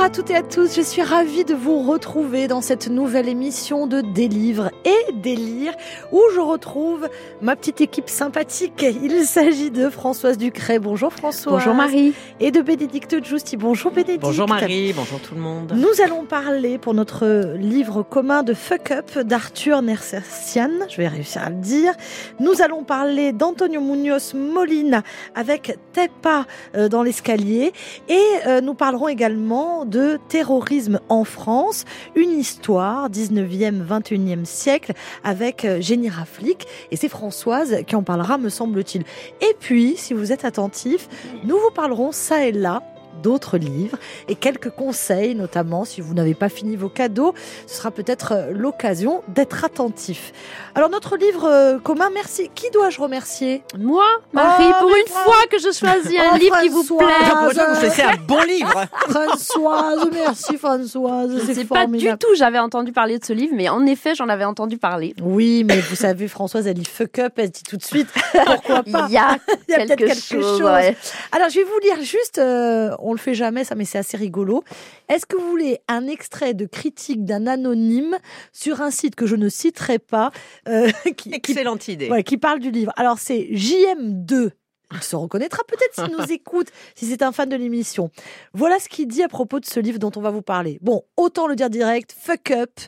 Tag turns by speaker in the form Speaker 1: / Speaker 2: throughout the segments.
Speaker 1: Bonjour à toutes et à tous, je suis ravie de vous retrouver dans cette nouvelle émission de Délivre et Délire où je retrouve ma petite équipe sympathique. Il s'agit de Françoise Ducret. Bonjour Françoise.
Speaker 2: Bonjour Marie.
Speaker 1: Et de Bénédicte Giusti. Bonjour Bénédicte.
Speaker 3: Bonjour Marie, bonjour tout le monde.
Speaker 1: Nous allons parler pour notre livre commun de Fuck Up d'Arthur Nersessian. Je vais réussir à le dire. Nous allons parler d'Antonio Munoz Molina avec Tepa euh, dans l'escalier. Et euh, nous parlerons également de terrorisme en France, une histoire 19e, 21e siècle avec euh, Génie Raflick. Et c'est Françoise qui en parlera, me semble-t-il. Et puis, si vous êtes attentifs, nous vous parlerons ça et là d'autres livres et quelques conseils, notamment si vous n'avez pas fini vos cadeaux, ce sera peut-être euh, l'occasion d'être attentif. Alors notre livre euh, commun, merci. Qui dois-je remercier?
Speaker 2: Moi, Marie,
Speaker 1: Oh,
Speaker 2: pour une
Speaker 1: Fran-
Speaker 2: fois que je choisis un
Speaker 1: Oh,
Speaker 2: livre qui vous plaît.
Speaker 3: Pour vous un bon livre.
Speaker 1: Françoise, merci Françoise,
Speaker 2: Je
Speaker 1: c'est
Speaker 2: sais pas du tout, j'avais entendu parler de ce livre, mais en effet, j'en avais entendu parler.
Speaker 1: Oui, mais vous savez, Françoise, elle dit fuck up, elle dit tout de suite pourquoi pas?
Speaker 2: Il y a,
Speaker 1: Il y a peut-être
Speaker 2: quelque,
Speaker 1: quelque
Speaker 2: chose.
Speaker 1: chose.
Speaker 2: ouais.
Speaker 1: Alors, je vais vous lire juste, euh, on le fait jamais, ça, mais c'est assez rigolo. Est-ce que vous voulez un extrait de critique d'un anonyme sur un site que je ne citerai pas, euh, qui, qui,
Speaker 3: Excellente idée.
Speaker 1: ouais, qui parle du livre Alors, c'est JM2. Il se reconnaîtra peut-être s'il nous écoute, si c'est un fan de l'émission. Voilà ce qu'il dit à propos de ce livre dont on va vous parler. Bon, autant le dire direct, fuck up,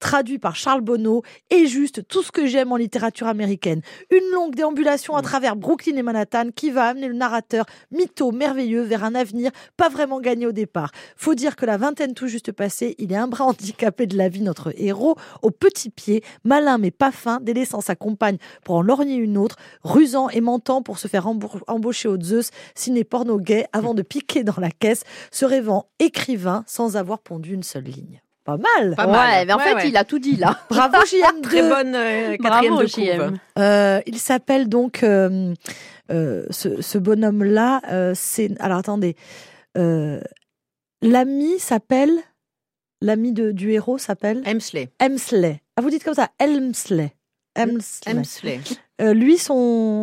Speaker 1: traduit par Charles Bonneau, est juste tout ce que j'aime en littérature américaine. Une longue déambulation à travers Brooklyn et Manhattan qui va amener le narrateur mytho merveilleux vers un avenir pas vraiment gagné au départ. Faut dire que la vingtaine tout juste passée, il est un bras handicapé de la vie, notre héros, au petit pied, malin mais pas fin, délaissant sa compagne pour en lorgner une autre, rusant et mentant pour se faire embau- embaucher au Zeus, ciné porno gay, avant de piquer dans la caisse, se rêvant écrivain sans avoir pondu une seule ligne. Pas mal
Speaker 3: Pas
Speaker 2: ouais,
Speaker 3: mal.
Speaker 2: mais en
Speaker 3: Ouais,
Speaker 2: fait,
Speaker 3: ouais.
Speaker 2: il a tout dit là.
Speaker 1: Bravo JM2
Speaker 3: Très bonne euh, quatrième
Speaker 2: Bravo,
Speaker 3: de
Speaker 2: JM.
Speaker 1: Euh, il s'appelle donc euh, euh, ce, ce bonhomme-là. euh, c'est alors attendez, Euh, l'ami s'appelle l'ami de- du héros s'appelle
Speaker 3: Hemsley.
Speaker 1: Emsley. Ah vous dites comme ça, Elmsley. Emsley.
Speaker 3: Hemsley.
Speaker 1: Euh, lui son,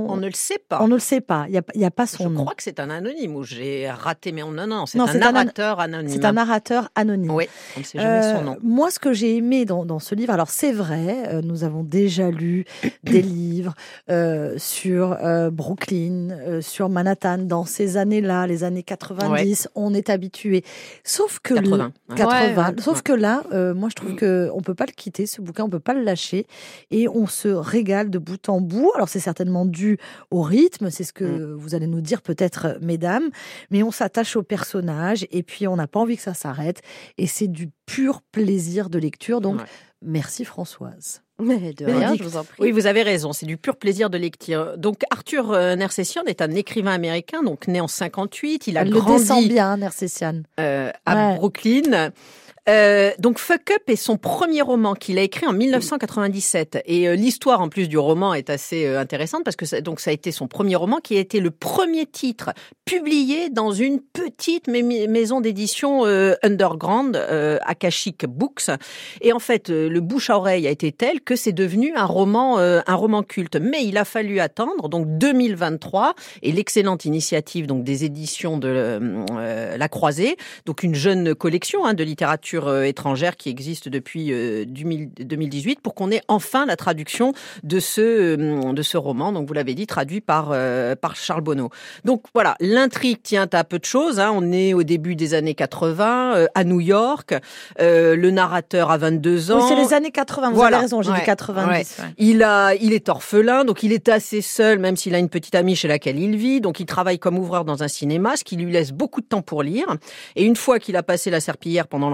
Speaker 3: On ne le sait pas.
Speaker 1: on ne le sait pas. Il y a, a pas
Speaker 3: Je
Speaker 1: son nom.
Speaker 3: crois que c'est un anonyme ou j'ai raté, mais on- non, non, c'est un
Speaker 1: an-
Speaker 3: narrateur anonyme.
Speaker 1: C'est un narrateur anonyme.
Speaker 3: Oui, on ne sait jamais
Speaker 1: Euh,
Speaker 3: son nom.
Speaker 1: Moi, ce que j'ai aimé dans, dans ce livre, alors c'est vrai, euh, nous avons déjà lu des livres euh, sur euh, Brooklyn, euh, sur Manhattan, dans ces années-là, les années 90, on est habitué. Sauf que
Speaker 3: 80.
Speaker 1: là-
Speaker 3: ouais.
Speaker 1: 80.
Speaker 2: Ouais,
Speaker 1: Sauf que là, euh, moi, je trouve que on peut pas le quitter, ce bouquin, on peut pas le lâcher, et on se régale de bout en bout. Alors, c'est certainement dû au rythme, c'est ce que
Speaker 3: Mm.
Speaker 1: vous allez nous dire peut-être, euh, mesdames, mais on s'attache au personnage, et puis on n'a pas envie que ça s'arrête, et c'est du pur plaisir de lecture. Donc,
Speaker 3: Ouais.
Speaker 1: merci Françoise.
Speaker 2: Mais de rien, je vous en prie.
Speaker 3: Oui, vous avez raison, c'est du pur plaisir de lecture. Donc Arthur euh, Nersessian est un écrivain américain, donc né en 58. Il a
Speaker 1: Elle le descend
Speaker 3: grandi
Speaker 1: bien, Nersessian.
Speaker 3: euh, à
Speaker 1: Ouais.
Speaker 3: Brooklyn. Euh, donc Fuck Up est son premier roman qu'il a écrit en 1997 et euh, l'histoire en plus du roman est assez euh, intéressante parce que ça, donc ça a été son premier roman qui a été le premier titre publié dans une petite mai- maison d'édition underground Akashic Books. Et en fait le bouche à oreille a été tel que c'est devenu un roman un roman culte. Mais il a fallu attendre donc 2023 et l'excellente initiative donc des éditions de La Croisée. Donc une jeune collection hein, de littérature euh, étrangère qui existe depuis euh, 2000 2018 pour qu'on ait enfin la traduction de ce euh, de ce roman. Donc vous l'avez dit, traduit par euh, par Charles Bonneau. Donc voilà, l'intrigue tient à peu de choses. hein. On est au début des années 80 euh, à New York. Euh, le narrateur a 22 ans.
Speaker 1: Oui, c'est les années 80, vous
Speaker 3: Voilà.
Speaker 1: avez raison, j'ai
Speaker 3: Ouais.
Speaker 1: dit 90.
Speaker 3: Ouais.
Speaker 1: ouais.
Speaker 3: Il a, il est orphelin, donc il est assez seul, même s'il a une petite amie chez laquelle il vit. Donc il travaille comme ouvreur dans un cinéma, ce qui lui laisse beaucoup de temps pour lire. Et une fois qu'il a passé la serpillière pendant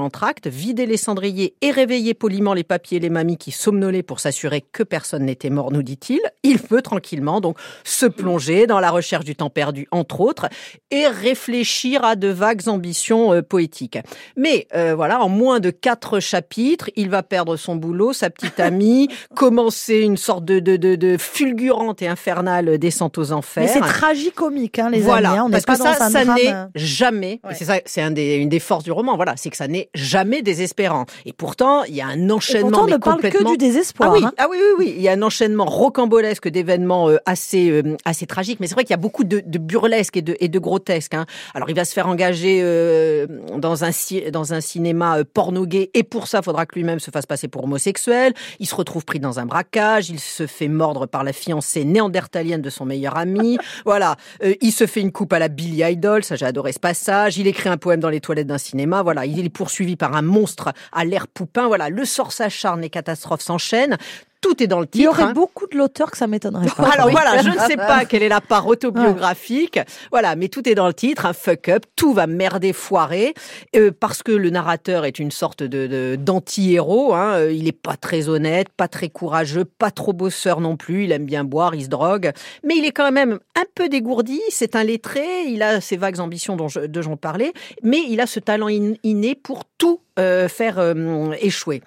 Speaker 3: vidé les cendriers et réveillé poliment les papiers et les mamies qui somnolaient pour s'assurer que personne n'était mort, nous dit-il, il peut tranquillement donc se plonger dans la recherche du temps perdu, entre autres, et réfléchir à de vagues ambitions euh, poétiques. Mais euh, voilà, en moins de quatre chapitres, il va perdre son boulot, sa petite amie, commencer une sorte de, de, de, de fulgurante et infernale descente aux enfers.
Speaker 1: Mais c'est tragicomique, hein, les
Speaker 3: voilà,
Speaker 1: amis. hein, on
Speaker 3: parce
Speaker 1: pas
Speaker 3: que ça,
Speaker 1: dans
Speaker 3: ça n'est jamais.
Speaker 1: Ouais.
Speaker 3: C'est ça, c'est un des, une des forces du roman. Voilà, c'est que ça n'est jamais jamais désespérant. Et pourtant, il y a un
Speaker 1: Et
Speaker 3: enchaînement
Speaker 1: pourtant, on
Speaker 3: mais
Speaker 1: ne parle que
Speaker 3: complètement
Speaker 1: du désespoir.
Speaker 3: ah oui,
Speaker 1: hein.
Speaker 3: ah oui, oui, oui. Il y a un enchaînement rocambolesque d'événements euh, assez, euh, assez tragiques. Mais c'est vrai qu'il y a beaucoup de, de burlesque et de, et de grotesque. Hein. Alors, il va se faire engager euh, dans, un, dans un cinéma porno gay. Et pour ça, il faudra que lui-même se fasse passer pour homosexuel. Il se retrouve pris dans un braquage. Il se fait mordre par la fiancée néandertalienne de son meilleur ami. voilà. Euh, il se fait une coupe à la Billy Idol. Ça, j'ai adoré ce passage. Il écrit un poème dans les toilettes d'un cinéma. Voilà. Il est poursuivi par un monstre à l'air poupin. Voilà. Le sort s'acharne, les catastrophes s'enchaînent. Tout est dans le
Speaker 1: Il y
Speaker 3: titre.
Speaker 1: aurait
Speaker 3: hein.
Speaker 1: beaucoup de l'auteur que ça m'étonnerait pas.
Speaker 3: Alors voilà, je ne sais pas quelle est la part autobiographique. Voilà, mais tout est dans le titre, un fuck up, tout va merder, foirer, euh, parce que le narrateur est une sorte de d'anti-héros. hein. Euh, Il est pas très honnête, pas très courageux, pas trop bosseur non plus. Il aime bien boire, il se drogue, mais il est quand même un peu dégourdi. C'est un lettré, il a ses vagues ambitions dont je, dont j'en parlais, mais il a ce talent in- inné pour tout euh, faire euh, échouer.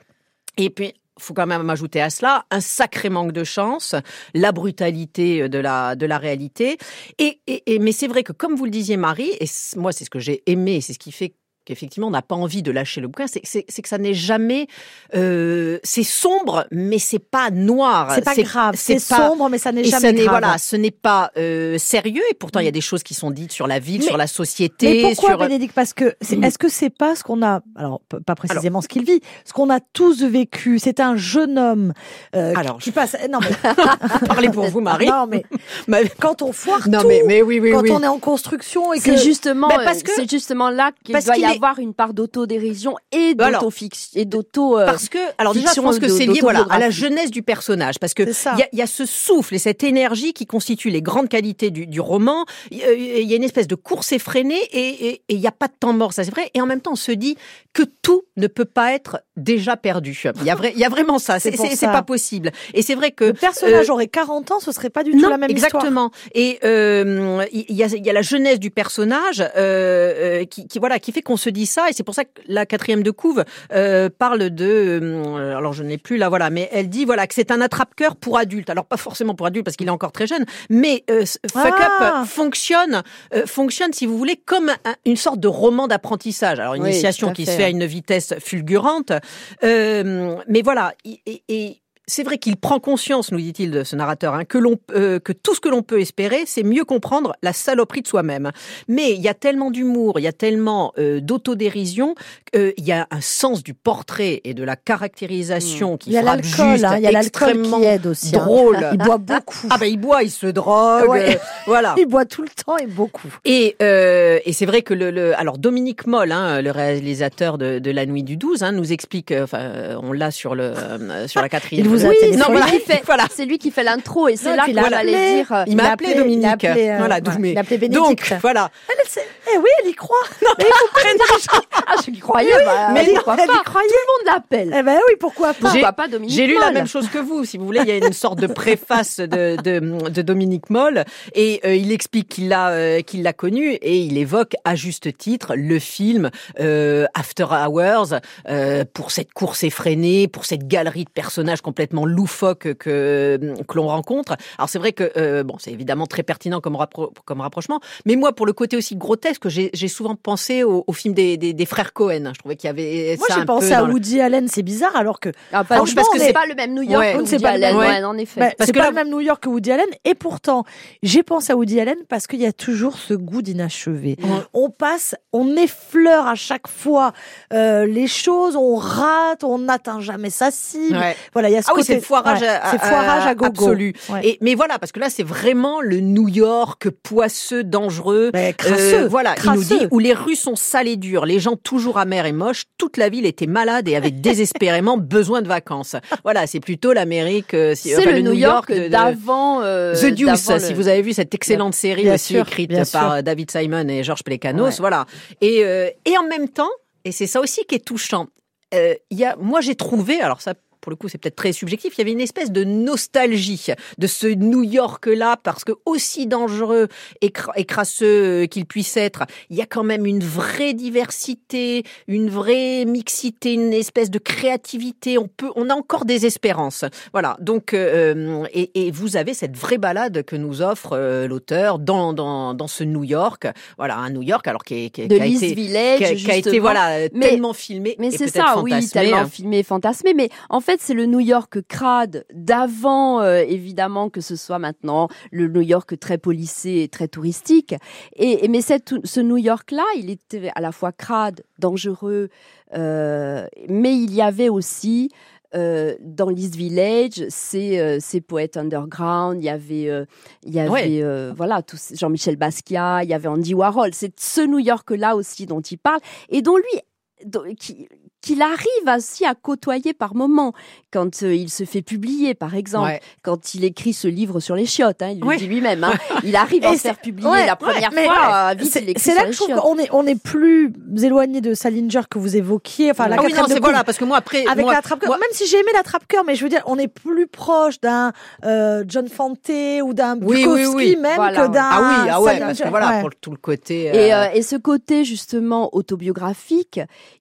Speaker 3: Et puis, faut quand même ajouter à cela un sacré manque de chance, la brutalité de la de la réalité. Et, et, mais c'est vrai que comme vous le disiez Marie, et moi c'est ce que j'ai aimé, c'est ce qui fait qu'effectivement on n'a pas envie de lâcher le bouquin, c'est c'est- c'est que ça n'est jamais, euh, c'est sombre, mais c'est pas noir.
Speaker 1: C'est pas grave. C'est sombre, mais ça n'est jamais grave.
Speaker 3: voilà, ce n'est pas euh, sérieux. Et pourtant, il y a des choses qui sont dites sur la ville,
Speaker 1: Mais-
Speaker 3: sur la société,
Speaker 1: Mais pourquoi,
Speaker 3: sur.
Speaker 1: Bénédicte? Parce que
Speaker 3: Mm.
Speaker 1: est-ce que c'est pas ce qu'on a alors pas précisément ce qu'il vit, ce qu'on a tous vécu. C'est un jeune homme euh,
Speaker 3: Alors,
Speaker 1: qui passe. Non mais
Speaker 3: Parlez pour vous, Marie.
Speaker 1: non mais
Speaker 3: Mais-
Speaker 1: quand on foire
Speaker 3: non,
Speaker 1: tout,
Speaker 3: mais, mais oui, oui,
Speaker 1: quand
Speaker 3: oui.
Speaker 1: on est en construction et que
Speaker 2: C'est justement,
Speaker 1: Ben,
Speaker 2: euh,
Speaker 1: parce que-
Speaker 2: c'est justement là qu'il doit y
Speaker 3: est-
Speaker 2: avoir une part d'autodérision et
Speaker 3: Alors,
Speaker 2: d'autofiction et d'auto. euh,
Speaker 3: Parce que, alors déjà, je pense que c'est lié voilà, à la jeunesse du personnage, parce que il y a, il y a ce souffle et cette énergie qui constituent les grandes qualités du, du roman. Il y a- il y a une espèce de course effrénée et, il n'y a pas de temps mort, ça c'est vrai. Et en même temps, on se dit que tout ne peut pas être déjà perdu. Il y a, vrai, il y a vraiment ça.
Speaker 1: C'est
Speaker 3: pas possible. Et c'est vrai que
Speaker 1: le personnage
Speaker 3: euh,
Speaker 1: aurait 40 ans, ce serait pas du tout
Speaker 3: non,
Speaker 1: la même histoire.
Speaker 3: exactement. Et euh, il y, a, il y a la jeunesse du personnage euh, euh, qui, qui voilà qui fait qu'on se dit ça. Et c'est pour ça que la quatrième de couve euh, parle de euh, alors je n'ai plus là voilà, mais elle dit voilà que c'est un attrape-cœur pour adultes. Alors pas forcément pour adultes parce qu'il est encore très jeune, mais euh, Fuck
Speaker 1: Ah.
Speaker 3: Up fonctionne euh, fonctionne si vous voulez comme un- une sorte de roman d'apprentissage. Alors une
Speaker 2: Oui,
Speaker 3: initiation qui
Speaker 2: fait.
Speaker 3: se fait à une vitesse fulgurante, euh, mais voilà et, et- et c'est vrai qu'il prend conscience, nous dit-il, de ce narrateur, hein, que, l'on, euh, que tout ce que l'on peut espérer, c'est mieux comprendre la saloperie de soi-même. Mais il y a tellement d'humour, il y a tellement euh, d'autodérision, euh, il y a un sens du portrait et de la caractérisation qui
Speaker 1: Il y a l'alcool,
Speaker 3: juste,
Speaker 1: hein, il y a l'alcool
Speaker 3: extrêmement
Speaker 1: qui aide aussi. hein.
Speaker 3: drôle.
Speaker 1: Il boit beaucoup.
Speaker 3: Ah ben il boit, il se drogue,
Speaker 1: Ouais.
Speaker 3: euh, voilà.
Speaker 1: Il boit tout le temps et beaucoup.
Speaker 3: Et, euh, et c'est vrai que le, le alors Dominique Moll, hein, le réalisateur de, de La Nuit du 12, hein, nous explique, enfin on l'a sur le euh, sur la quatrième.
Speaker 1: Vous a
Speaker 2: oui,
Speaker 1: téléphoné.
Speaker 3: Non,
Speaker 2: lui
Speaker 3: voilà.
Speaker 2: qui fait.
Speaker 3: Voilà.
Speaker 2: C'est lui qui fait l'intro et c'est
Speaker 1: Non,
Speaker 2: là
Speaker 1: puis il
Speaker 2: qu'on
Speaker 1: a
Speaker 2: allait
Speaker 1: appelé.
Speaker 2: dire.
Speaker 3: Il m'a appelé,
Speaker 1: appelé-
Speaker 3: Dominique.
Speaker 1: il appelé, euh,
Speaker 3: voilà,
Speaker 1: voilà. Il
Speaker 3: Donc voilà.
Speaker 1: Elle, eh oui, elle y croit. Mais
Speaker 2: Ah, je croyais. bah,
Speaker 3: mais
Speaker 2: allez,
Speaker 3: non,
Speaker 2: pourquoi
Speaker 1: elle
Speaker 2: pas
Speaker 1: y croyait.
Speaker 2: Tout le monde l'appelle.
Speaker 1: Eh ben oui, pourquoi pas?
Speaker 3: J'ai-
Speaker 2: Pourquoi pas Dominique
Speaker 3: J'ai lu la
Speaker 2: Moll
Speaker 3: même chose que vous, si vous voulez. Il y a une sorte de préface de, de, de Dominique Moll et euh, il explique qu'il l'a euh, qu'il l'a connu et il évoque à juste titre le film euh, After Hours euh, pour cette course effrénée, pour cette galerie de personnages complètement loufoques que que l'on rencontre. Alors c'est vrai que euh, bon, c'est évidemment très pertinent comme rappro- comme rapprochement, mais moi pour le côté aussi grotesque, j'ai souvent pensé au, au film des, des, des frères Cohen. Je trouvais qu'il y avait
Speaker 1: Moi,
Speaker 3: ça
Speaker 1: j'ai
Speaker 3: un
Speaker 1: pensé à
Speaker 3: le-
Speaker 1: Woody Allen, c'est bizarre, alors que
Speaker 2: Ah, pas
Speaker 1: Franchement,
Speaker 2: parce que c'est
Speaker 1: est-
Speaker 2: pas le même New York
Speaker 3: Ouais.
Speaker 2: que Woody
Speaker 1: pas le
Speaker 2: Allen, ouais, en effet.
Speaker 1: bah,
Speaker 3: Parce
Speaker 1: c'est
Speaker 3: que
Speaker 1: pas
Speaker 3: là-
Speaker 1: le même New York que Woody Allen. Et pourtant, j'ai pensé à Woody Allen parce qu'il y a toujours ce goût d'inachevé. On passe, on effleure à chaque fois euh, les choses, on rate, on n'atteint jamais sa cible.
Speaker 3: Ouais.
Speaker 1: Voilà, il y a ce
Speaker 3: Ah oui, c'est foirage,
Speaker 1: ouais,
Speaker 3: à,
Speaker 1: foirage à gogo.
Speaker 3: absolu.
Speaker 1: Ouais.
Speaker 3: Et mais voilà, parce que là, c'est vraiment le New York poisseux, dangereux.
Speaker 1: Mais crasseux,
Speaker 3: Euh, voilà, il nous
Speaker 1: crasseux.
Speaker 3: dit où les rues sont sales et dures, les gens toujours amers et moches, toute la ville était malade et avait désespérément besoin de vacances. Voilà, c'est plutôt l'Amérique, euh,
Speaker 2: C'est
Speaker 3: enfin,
Speaker 2: le New York d'avant. euh,
Speaker 3: The Deuce, si vous avez vu cette excellente série
Speaker 1: Bien
Speaker 3: aussi
Speaker 1: sûr,
Speaker 3: écrite par
Speaker 1: sûr.
Speaker 3: David Simon et Georges
Speaker 1: Ouais.
Speaker 3: voilà. Et, et en même temps, et c'est ça aussi qui est touchant, euh, il y a, moi j'ai trouvé, alors ça pour le coup c'est peut-être très subjectif, il y avait une espèce de nostalgie de ce New York-là, parce que aussi dangereux et, crasseux qu'il puisse être, il y a quand même une vraie diversité, une vraie mixité, une espèce de créativité. On peut, on a encore des espérances. Voilà. Donc, euh, et, et, vous avez cette vraie balade que nous offre euh, l'auteur dans, dans, dans ce New York. Voilà, un New York alors qui, est, qui,
Speaker 2: de
Speaker 3: a été,
Speaker 2: Village,
Speaker 3: qui a, été voilà tellement filmé.
Speaker 2: Mais c'est ça,
Speaker 3: oui,
Speaker 2: tellement filmé, fantasmé. Mais en fait, c'est le New York crade d'avant, euh, évidemment que ce soit maintenant le New York très policé et très touristique. Et, mais cette, ce New York-là, il était à la fois crade, dangereux, euh, mais il y avait aussi euh, dans l'East Village, ces, euh, ces poètes underground, il y avait, euh, il y avait euh, voilà, Jean-Michel Basquiat, il y avait Andy Warhol. C'est ce New York-là aussi dont il parle et dont lui, qui, qu'il arrive aussi à côtoyer par moments, quand euh, il se fait publier, par exemple, quand il écrit ce livre sur les chiottes, hein, il le dit lui-même, hein, il arrive à se faire publier la première fois, il
Speaker 1: C'est là que je trouve qu'on est, on est plus éloigné de Salinger que vous évoquiez, enfin la
Speaker 3: ah oui, non, c'est voilà, parce que moi après,
Speaker 1: avec la trappe même si j'ai aimé la trappe cœur, mais je veux dire, on est plus proche d'un euh, John Fante ou d'un Bukowski même que d'un
Speaker 3: ah oui, ah ouais, parce que voilà pour tout le côté
Speaker 2: et, euh, et ce côté justement autobiographique,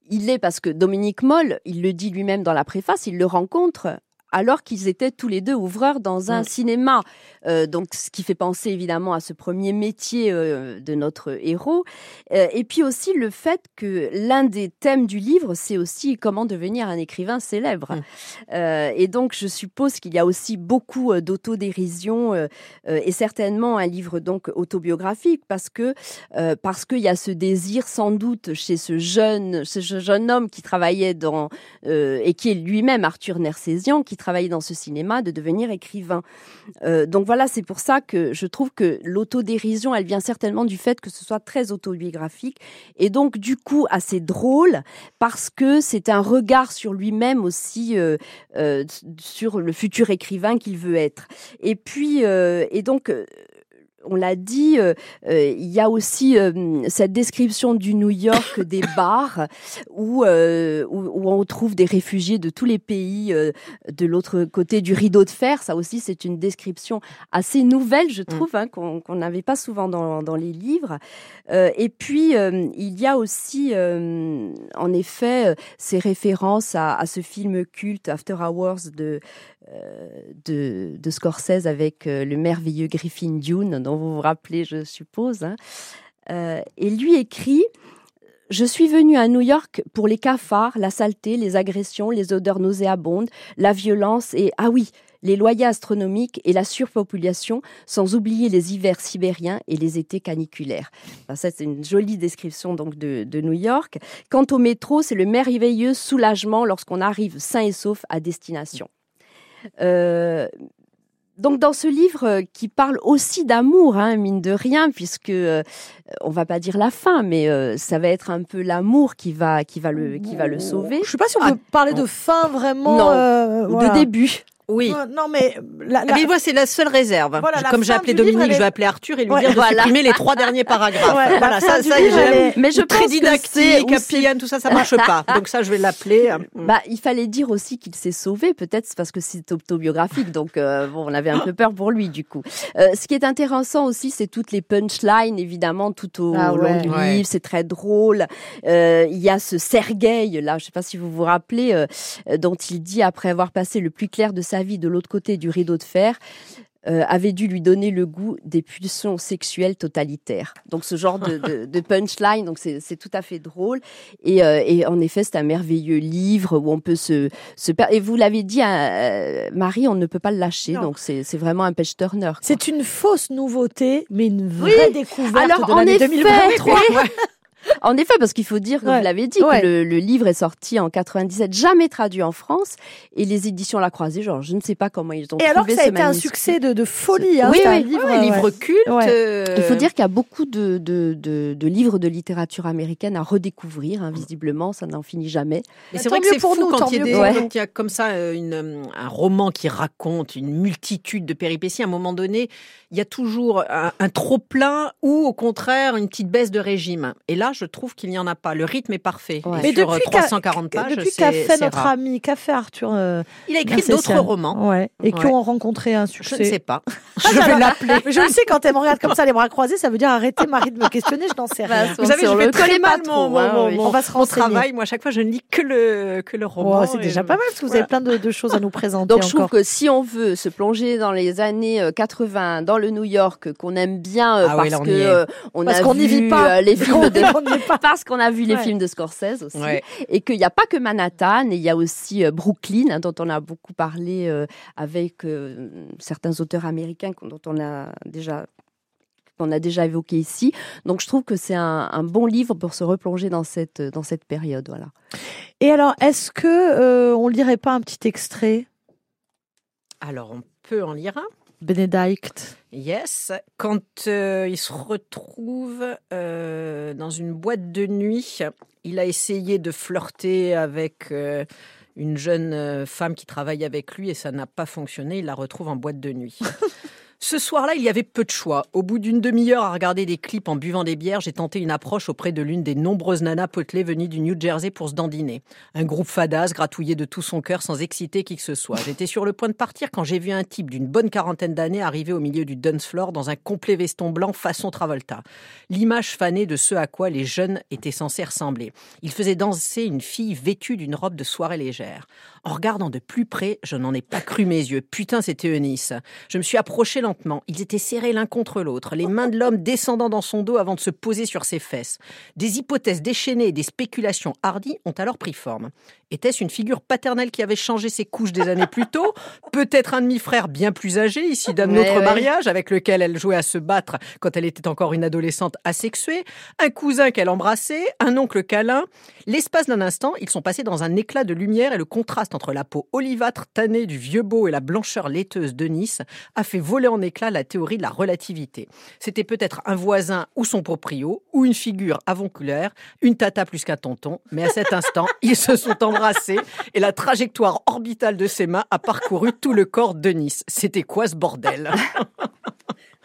Speaker 2: il est parce que Dominique Moll, il le dit lui-même dans la préface, il le rencontre alors qu'ils étaient tous les deux ouvreurs dans un cinéma. Euh, donc, ce qui fait penser évidemment à ce premier métier euh, de notre héros. Euh, et puis aussi le fait que l'un des thèmes du livre, c'est aussi comment devenir un écrivain célèbre. Et donc, je suppose qu'il y a aussi beaucoup d'autodérision et certainement un livre donc autobiographique parce que parce qu'il y a ce désir sans doute chez ce jeune ce jeune homme qui travaillait dans et qui est lui-même Arthur Nersesian qui travailler dans ce cinéma, de devenir écrivain. Euh, donc voilà, c'est pour ça que je trouve que l'autodérision, elle vient certainement du fait que ce soit très autobiographique et donc du coup assez drôle parce que c'est un regard sur lui-même aussi, euh, euh, sur le futur écrivain qu'il veut être. Et puis, et donc on l'a dit, euh, euh, il y a aussi euh, cette description du New York des bars où, où, on trouve des réfugiés de tous les pays de l'autre côté du rideau de fer. Ça aussi, c'est une description assez nouvelle, je mm. trouve, hein, qu'on n'avait pas souvent dans, dans les livres. et puis, il y a aussi, en effet, ces références à, à, ce film culte After Hours de de, de, Scorsese avec euh, le merveilleux Griffin Dune, dont vous vous rappelez, je suppose. Hein. Euh, et lui écrit je suis venu à New York pour les cafards, la saleté, les agressions, les odeurs nauséabondes, la violence et, ah oui, les loyers astronomiques et la surpopulation, sans oublier les hivers sibériens et les étés caniculaires. ça, c'est une jolie description donc de New York. Quant au métro, c'est le merveilleux soulagement lorsqu'on arrive sain et sauf à destination. Euh, donc dans ce livre euh, qui parle aussi d'amour, hein, mine de rien, puisque euh, on va pas dire la fin, mais ça va être un peu l'amour qui va qui va le qui va le sauver.
Speaker 1: Je sais pas si on peut ah, parler de fin vraiment.
Speaker 2: Non, de début.
Speaker 3: Oui.
Speaker 1: Non, mais.
Speaker 3: La, la... Mais moi, c'est la seule réserve. Voilà, Comme j'ai appelé Dominique, je vais appeler Arthur et lui dire de supprimer les trois derniers paragraphes. voilà, ça, ça, j'aime.
Speaker 2: Mais je
Speaker 3: très didactique, Capillan, tout ça, ça marche pas. Donc ça, je vais l'appeler.
Speaker 2: Bah, il fallait dire aussi qu'il s'est sauvé, peut-être parce que c'est autobiographique. Donc, euh, bon, on avait un peu peur pour lui, du coup. Euh, ce qui est intéressant aussi, c'est toutes les punchlines, évidemment, tout au, ah long du livre. C'est très drôle. Euh, il y a ce Sergueï, là, je sais pas si vous vous rappelez, euh, dont il dit, après avoir passé le plus clair de sa vie de l'autre côté du rideau de fer, euh, avait dû lui donner le goût des pulsions sexuelles totalitaires. Donc ce genre de, punchline, donc c'est tout à fait drôle. Euh, et, en effet, c'est un merveilleux livre où on peut se... se et vous l'avez dit, euh, Marie, on ne peut pas le lâcher. Donc c'est vraiment un page turner.
Speaker 1: C'est une fausse nouveauté, mais une vraie découverte
Speaker 2: Alors,
Speaker 1: de l'année 2023.
Speaker 2: En effet, parce qu'il faut dire, comme vous l'avez dit, que le, livre est sorti en 97, jamais traduit en France, et les éditions La Croisée, genre, je ne sais pas comment ils ont et
Speaker 1: alors ça a été un succès de, folie, hein,
Speaker 2: oui,
Speaker 1: un
Speaker 2: livre, livre culte. Euh, Il faut dire qu'il y a beaucoup de, de, livres de littérature américaine à redécouvrir, hein, visiblement, ça n'en finit jamais.
Speaker 3: Mais c'est vrai que c'est pour nous quand il, y a il y a comme ça euh, une, un roman qui raconte une multitude de péripéties. À un moment donné, il y a toujours un, un trop plein ou au contraire une petite baisse de régime. Et là, là, je trouve qu'il n'y en a pas. Le rythme est parfait.
Speaker 2: Ouais.
Speaker 1: Mais
Speaker 3: sur
Speaker 1: depuis
Speaker 3: euh,
Speaker 1: qu'a-
Speaker 3: 340 pages,
Speaker 1: Depuis qu'a fait notre
Speaker 3: rare.
Speaker 1: ami, qu'a fait Arthur euh,
Speaker 3: Il a écrit d'autres romans.
Speaker 1: Ouais, et qui
Speaker 3: Ouais.
Speaker 1: ont rencontré un
Speaker 3: Je
Speaker 1: succès.
Speaker 3: ne sais pas. Je vais l'appeler.
Speaker 1: Je le sais, quand elle me regarde comme ça, les bras croisés, ça veut dire arrêtez Marie de me questionner, je n'en sais
Speaker 2: Bah,
Speaker 1: rien.
Speaker 3: Vous savez, je
Speaker 2: connais pas
Speaker 3: mal mon, mon-
Speaker 2: oui.
Speaker 3: mon-
Speaker 1: On va se
Speaker 3: mon
Speaker 1: renseigner.
Speaker 3: travail. Moi, à chaque fois, je ne lis que le, que le roman.
Speaker 1: Oh, c'est déjà
Speaker 3: je-
Speaker 1: pas mal parce que vous avez plein de, de choses à nous présenter
Speaker 2: Donc je trouve que si on veut se plonger dans les années euh, 80 dans le New York qu'on aime bien euh,
Speaker 3: Ah
Speaker 2: parce que euh, on
Speaker 1: Parce
Speaker 2: a
Speaker 1: qu'on
Speaker 2: vu
Speaker 1: n'y vit pas.
Speaker 2: euh, les films de
Speaker 1: On n'y est pas.
Speaker 2: parce qu'on a vu les
Speaker 1: Ouais.
Speaker 2: films de Scorsese aussi
Speaker 3: Ouais.
Speaker 2: et qu'il n'y a pas que Manhattan et il y a aussi euh, Brooklyn hein, dont on a beaucoup parlé euh, avec euh, certains auteurs américains qu'on- dont on a déjà qu'on a déjà évoqué ici. Donc je trouve que c'est un, un bon livre pour se replonger dans cette dans cette période voilà.
Speaker 1: Et alors, est-ce que euh, on lirait pas un petit extrait,
Speaker 3: Alors, on peut en lire un?
Speaker 1: Benedict
Speaker 3: Yes, quand euh, il se retrouve euh, dans une boîte de nuit, il a essayé de flirter avec euh, une jeune femme qui travaille avec lui et ça n'a pas fonctionné. Il la retrouve en boîte de nuit. Ce soir-là, il y avait peu de choix. Au bout d'une demi-heure à regarder des clips en buvant des bières, j'ai tenté une approche auprès de l'une des nombreuses nanas potelées venues du New Jersey pour se dandiner. Un groupe fadasse gratouillé de tout son cœur sans exciter qui que ce soit. J'étais sur le point de partir quand j'ai vu un type d'une bonne quarantaine d'années arriver au milieu du dance floor dans un complet veston blanc façon Travolta. L'image fanée de ce à quoi les jeunes étaient censés ressembler. Il faisait danser une fille vêtue d'une robe de soirée légère. En regardant de plus près, je n'en ai pas cru mes yeux. Putain, c'était Eunice. Je me suis approché Ils étaient serrés l'un contre l'autre, les mains de l'homme descendant dans son dos avant de se poser sur ses fesses. Des hypothèses déchaînées et des spéculations hardies ont alors pris forme. Était-ce une figure paternelle qui avait changé ses couches des années plus tôt? Peut-être un demi-frère bien plus âgé, ici d'un autre
Speaker 2: ouais.
Speaker 3: mariage, avec lequel elle jouait à se battre quand elle était encore une adolescente asexuée? Un cousin qu'elle embrassait? Un oncle câlin? L'espace d'un instant, ils sont passés dans un éclat de lumière et le contraste entre la peau olivâtre tannée du vieux beau et la blancheur laiteuse de Nice a fait voler en éclats la théorie de la relativité. C'était peut-être un voisin ou son proprio, ou une figure avonculaire, une tata plus qu'un tonton, mais à cet instant, ils se sont embrassés et la trajectoire orbitale de ses mains a parcouru tout le corps de Nice. C'était quoi ce bordel?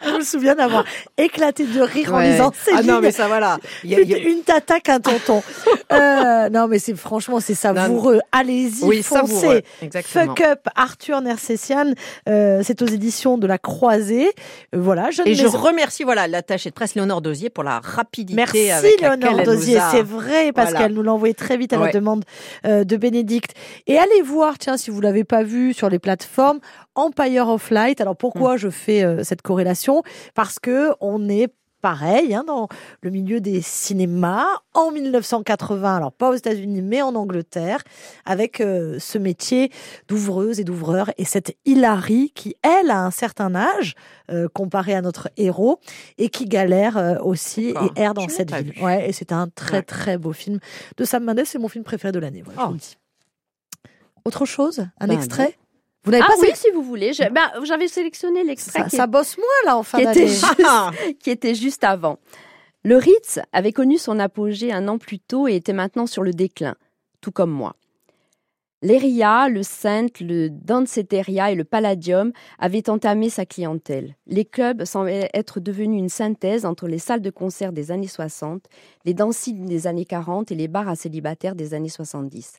Speaker 1: Je me souviens d'avoir éclaté de rire en
Speaker 2: Ouais.
Speaker 1: lisant ces
Speaker 3: Ah non, mais ça voilà. Il y a- y a-
Speaker 1: Une, tata qu'un tonton. Euh, non, mais c'est franchement, c'est savoureux. Allez-y,
Speaker 3: Oui,
Speaker 1: foncez.
Speaker 3: savoureux.
Speaker 1: Fuck Up, Arthur Nersessian. Euh, c'est aux éditions de La Croisée. Euh, voilà, jeune
Speaker 3: Et je
Speaker 1: maison.
Speaker 3: remercie voilà l'attachée de presse Léonore Dosier pour la rapidité
Speaker 1: Merci
Speaker 3: avec
Speaker 1: Léonore Dosier,
Speaker 3: a-
Speaker 1: c'est vrai parce
Speaker 3: Voilà.
Speaker 1: qu'elle nous l'a envoyé très vite à la demande euh, de Bénédicte. Et allez voir, tiens, si vous l'avez pas vu sur les plateformes, Empire of Light. Alors pourquoi
Speaker 3: Mm.
Speaker 1: je fais euh, cette corrélation? Parce que on est pareil hein, dans le milieu des cinémas en 1980, alors pas aux États-Unis mais en Angleterre, avec euh, ce métier d'ouvreuse et d'ouvreur et cette Hilary qui elle a un certain âge euh, comparé à notre héros et qui galère euh, aussi
Speaker 3: D'accord.
Speaker 1: et erre dans
Speaker 3: Je
Speaker 1: cette ville. Ouais, et c'est un très
Speaker 3: Ouais.
Speaker 1: très beau film de Sam Mendes, c'est mon film préféré de l'année. Voilà, je
Speaker 3: Oh.
Speaker 1: vous le dis. Autre chose, un
Speaker 2: Ben
Speaker 1: extrait? Vous n'avez
Speaker 2: Ah
Speaker 1: pas
Speaker 2: oui,
Speaker 1: sé-
Speaker 2: si vous voulez. Je- ben, J'avais sélectionné l'extrait
Speaker 1: ça,
Speaker 2: qui,
Speaker 1: ça bosse moins là en fin
Speaker 2: qui était juste, qui était juste avant. Le Ritz avait connu son apogée un an plus tôt et était maintenant sur le déclin, tout comme moi. L'Eria, le Saint, le Danceteria et le Palladium avaient entamé sa clientèle. Les clubs semblaient être devenus une synthèse entre les salles de concert des années 60, les dancing des années 40 et les bars à célibataires des années 70.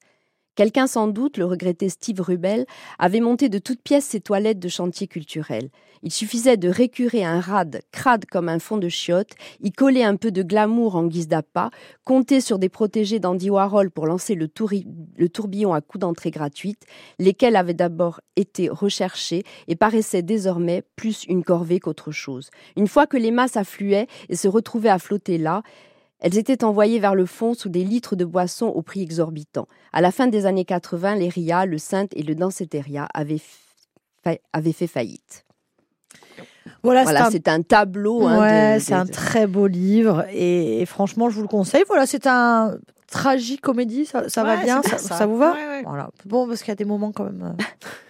Speaker 2: Quelqu'un sans doute, le regretté Steve Rubel, avait monté de toutes pièces ses toilettes de chantier culturel. Il suffisait de récurer un rad crade comme un fond de chiottes, y coller un peu de glamour en guise d'appât, compter sur des protégés d'Andy Warhol pour lancer le tourbillon à coups d'entrée gratuite, lesquels avaient d'abord été recherchés et paraissaient désormais plus une corvée qu'autre chose. Une fois que les masses affluaient et se retrouvaient à flotter là, elles étaient envoyées vers le fond sous des litres de boissons au prix exorbitant. À la fin des années 80, les RIA, le Sainte et le Danceteria avaient, fa- avaient fait faillite.
Speaker 1: Voilà,
Speaker 2: Voilà,
Speaker 1: c'est
Speaker 2: un tableau. hein,
Speaker 1: ouais, c'est un
Speaker 2: de-
Speaker 1: très beau livre et, et franchement, je vous le conseille. Voilà, c'est un tragicomédie, ça, ça va bien, ça, vous va
Speaker 3: Ouais, ouais.
Speaker 1: Voilà. Bon, parce qu'il y a des moments quand même. euh,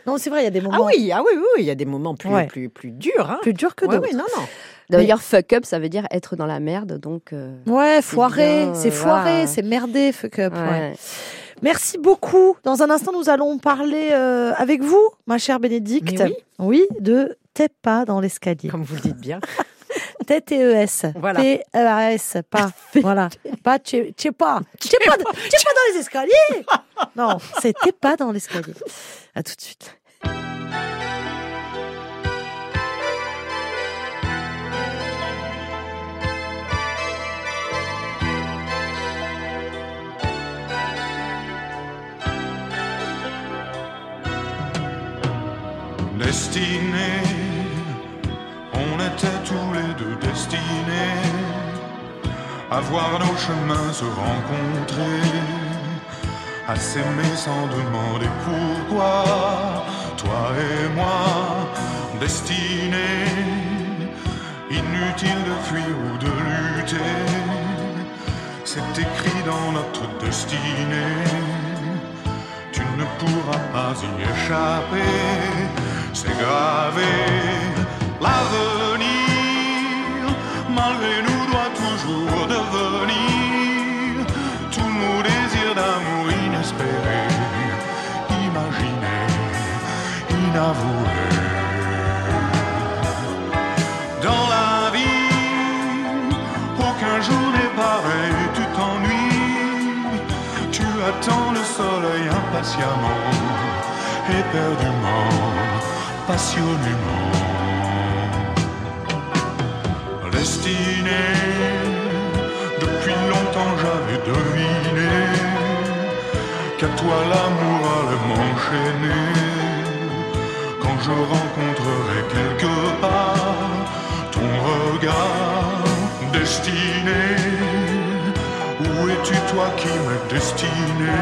Speaker 1: Non, c'est vrai, il y a des
Speaker 3: Ah
Speaker 1: moments
Speaker 3: oui, ah oui, oui, oui, il y a des moments plus,
Speaker 1: Ouais.
Speaker 3: plus, plus durs. Hein.
Speaker 1: plus durs que
Speaker 3: Ouais,
Speaker 1: d'autres.
Speaker 3: oui, non, non.
Speaker 2: D'ailleurs, fuck up, ça veut dire être dans la merde. Donc, euh,
Speaker 1: Ouais, foiré, c'est
Speaker 2: euh,
Speaker 1: foiré,
Speaker 2: voilà.
Speaker 1: c'est merdé, fuck up. ouais.
Speaker 2: ouais.
Speaker 1: Merci beaucoup. Dans un instant, nous allons parler euh, avec vous, ma chère Bénédicte.
Speaker 3: Mais oui.
Speaker 1: oui, de T'es pas dans l'escalier.
Speaker 3: Comme vous le dites bien.
Speaker 1: T-T-E-S.
Speaker 3: Voilà.
Speaker 1: T-E-S. Pas. voilà. Pas, tu sais pas. Tu pas, t'es pas dans les escaliers. Non, c'était pas dans l'escalier. À tout de suite.
Speaker 4: Destinés, on était tous les deux destinés à voir nos chemins se rencontrer, à s'aimer sans demander pourquoi, toi et moi, destinés, inutile de fuir ou de lutter, c'est écrit dans notre destinée. Tu ne pourras pas y échapper. C'est gravé. L'avenir, malgré nous, doit toujours devenir tous nos désirs d'amour inespérés, imaginés, inavoués. Dans la vie, aucun jour n'est pareil, tu t'ennuies. Tu attends le soleil impatiemment, éperdument, passionnément. Destiné, depuis longtemps j'avais deviné qu'à toi l'amour allait m'enchaîner. Quand je rencontrerai quelque part ton regard destiné. Où es-tu toi qui m'es destiné?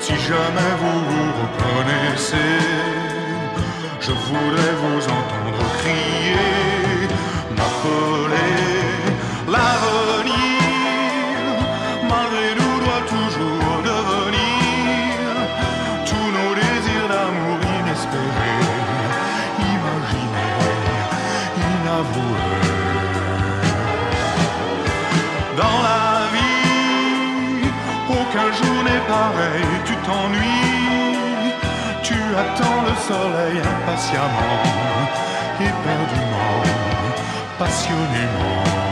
Speaker 4: Si jamais vous vous reconnaissez, je voudrais vous entendre crier, m'appeler soleil impatiemment, éperdument, passionnément.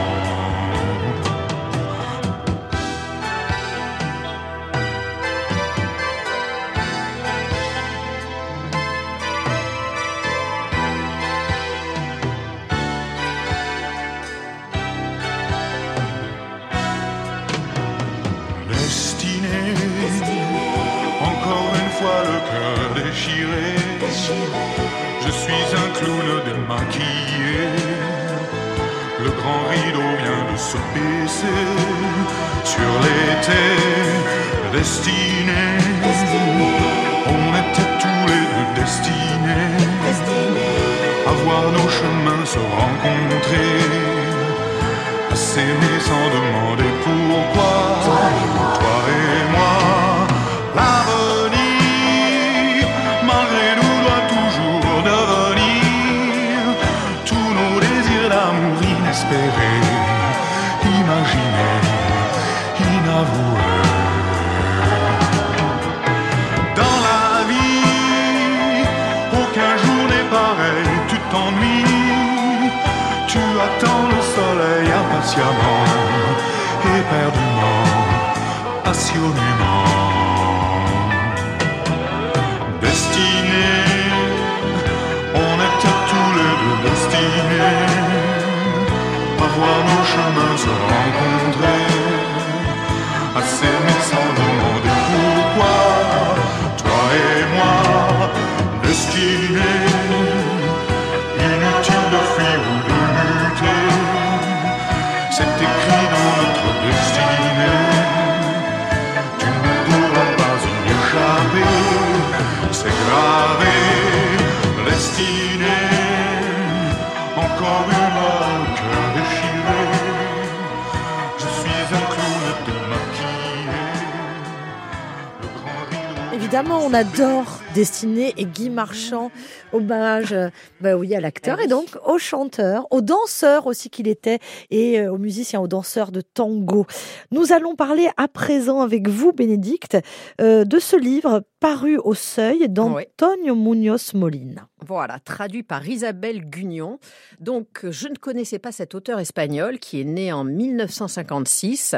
Speaker 4: Sur l'été destiné. On était tous les deux destinés à voir nos chemins se rencontrer, à s'aimer sans demander pourquoi. Passionnément. Destiné, on était tous les deux destinés à voir nos chemins se rencontrer à s'aimer sans demander pourquoi. Toi et moi, destinés,
Speaker 1: Évidemment, on adore Destiné et Guy Marchand. Hommage, euh, bah oui, à l'acteur et donc au chanteur, au danseur aussi qu'il était et euh, aux musiciens, aux danseurs de tango. Nous allons parler à présent avec vous, Bénédicte, euh, de ce livre paru au seuil d'Antonio Munoz Molina.
Speaker 3: Voilà, traduit par Isabelle Gugnon. Donc, je ne connaissais pas cet auteur espagnol qui est né en 1956,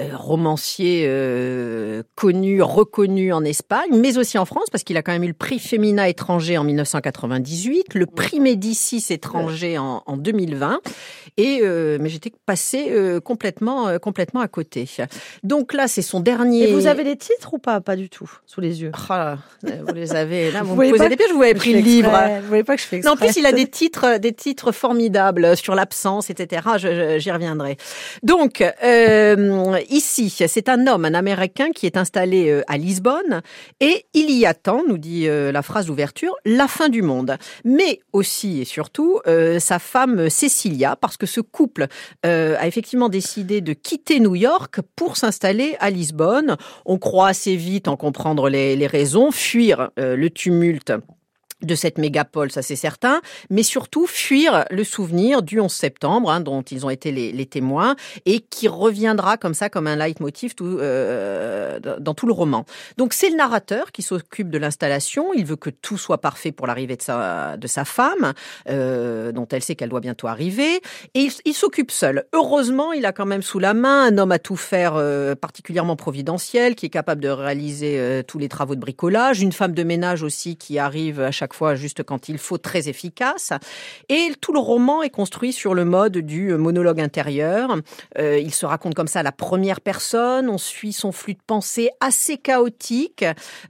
Speaker 3: euh, romancier euh, connu, reconnu en Espagne, mais aussi en France, parce qu'il a quand même eu le prix Féminin étranger en 1998, le prix Médicis étranger en, en 2020, et euh, mais j'étais passée complètement, complètement à côté. Donc là, c'est son dernier.
Speaker 1: Et vous avez des titres ou pas? Pas du tout, sous les yeux.
Speaker 3: Ah, vous les avez là, vous,
Speaker 1: Vous
Speaker 3: me posez
Speaker 1: pas
Speaker 3: des pièges, vous avez pris le livre.
Speaker 1: Exprès. Vous voyez pas que je fais
Speaker 3: Non, en
Speaker 1: exprès.
Speaker 3: plus, il a des titres, des titres formidables sur l'absence, etc. J'y reviendrai. Donc, euh, ici, c'est un homme, un Américain qui est installé euh, à Lisbonne et il y attend, nous dit euh, la phrase d'ouverture, la fin du monde. Mais aussi et surtout euh, sa femme Cecilia, parce que ce couple euh, a effectivement décidé de quitter New York pour s'installer à Lisbonne. On croit assez vite en comprendre les, les raisons, fuir le tumulte de cette mégapole, ça c'est certain, mais surtout fuir le souvenir du 11 septembre, hein, dont ils ont été les, les témoins, et qui reviendra comme ça, comme un leitmotiv tout, euh, dans tout le roman. Donc c'est le narrateur qui s'occupe de l'installation, il veut que tout soit parfait pour l'arrivée de sa, de sa femme, euh, dont elle sait qu'elle doit bientôt arriver, et il, s'occupe seul. Heureusement, il a quand même sous la main un homme à tout faire euh, particulièrement providentiel, qui est capable de réaliser euh, tous les travaux de bricolage, une femme de ménage aussi qui arrive à chaque fois juste quand il faut, très efficace. Et tout le roman est construit sur le mode du monologue intérieur. Euh, il se raconte comme ça la première personne, on suit son flux de pensée assez chaotique.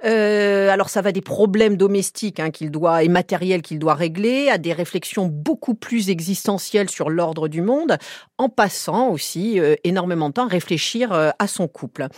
Speaker 3: Euh, alors ça va des problèmes domestiques hein, qu'il doit et matériels qu'il doit régler, à des réflexions beaucoup plus existentielles sur l'ordre du monde, en passant aussi euh, énormément de temps à réfléchir euh, à son couple.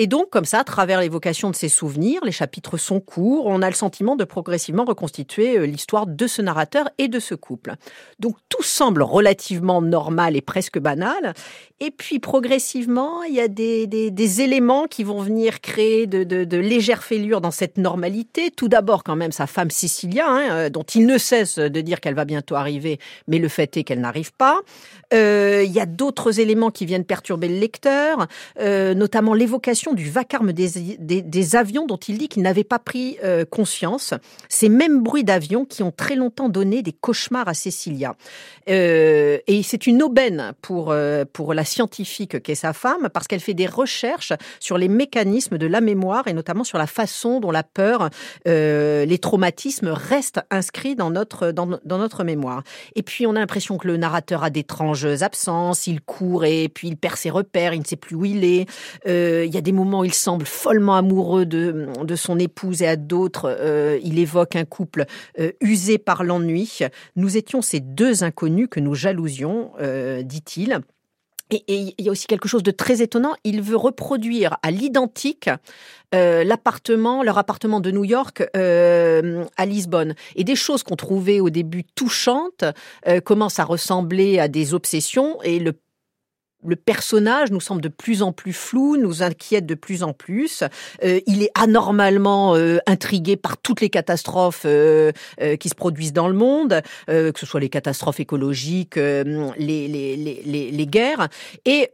Speaker 3: Et donc, comme ça, à travers l'évocation de ses souvenirs, les chapitres sont courts, on a le sentiment de progressivement reconstituer euh, l'histoire de ce narrateur et de ce couple. Donc, tout semble relativement normal et presque banal. Et puis, progressivement, il y a des, des, des éléments qui vont venir créer de, de, de légères fêlures dans cette normalité. Tout d'abord, quand même, sa femme Cécilia, hein, euh, dont il ne cesse de dire qu'elle va bientôt arriver, mais le fait est qu'elle n'arrive pas. Euh, il y a d'autres éléments qui viennent perturber le lecteur, euh, notamment l'évocation du vacarme des, des, des avions dont il dit qu'il n'avait pas pris euh, conscience. Ces mêmes bruits d'avions qui ont très longtemps donné des cauchemars à Cécilia. Euh, et c'est une aubaine pour, euh, pour la scientifique qu'est sa femme, parce qu'elle fait des recherches sur les mécanismes de la mémoire et notamment sur la façon dont la peur, euh, les traumatismes restent inscrits dans notre, dans, dans notre mémoire. Et puis on a l'impression que le narrateur a d'étranges absences, il court et puis il perd ses repères, il ne sait plus où il est. Euh, il y a des moments où il semble follement amoureux de, de son épouse et à d'autres, euh, il évoque un couple euh, usé par l'ennui. Nous étions ces deux inconnus que nous jalousions, dit-il. Et, et il y a aussi quelque chose de très étonnant. Il veut reproduire à l'identique euh, l'appartement, leur appartement de New York euh, à Lisbonne. Et des choses qu'on trouvait au début touchantes euh, commencent à ressembler à des obsessions. Et le le personnage nous semble de plus en plus flou, nous inquiète de plus en plus. Euh, il est anormalement euh, intrigué par toutes les catastrophes euh, euh, qui se produisent dans le monde, euh, que ce soit les catastrophes écologiques, les, les, les, guerres. Et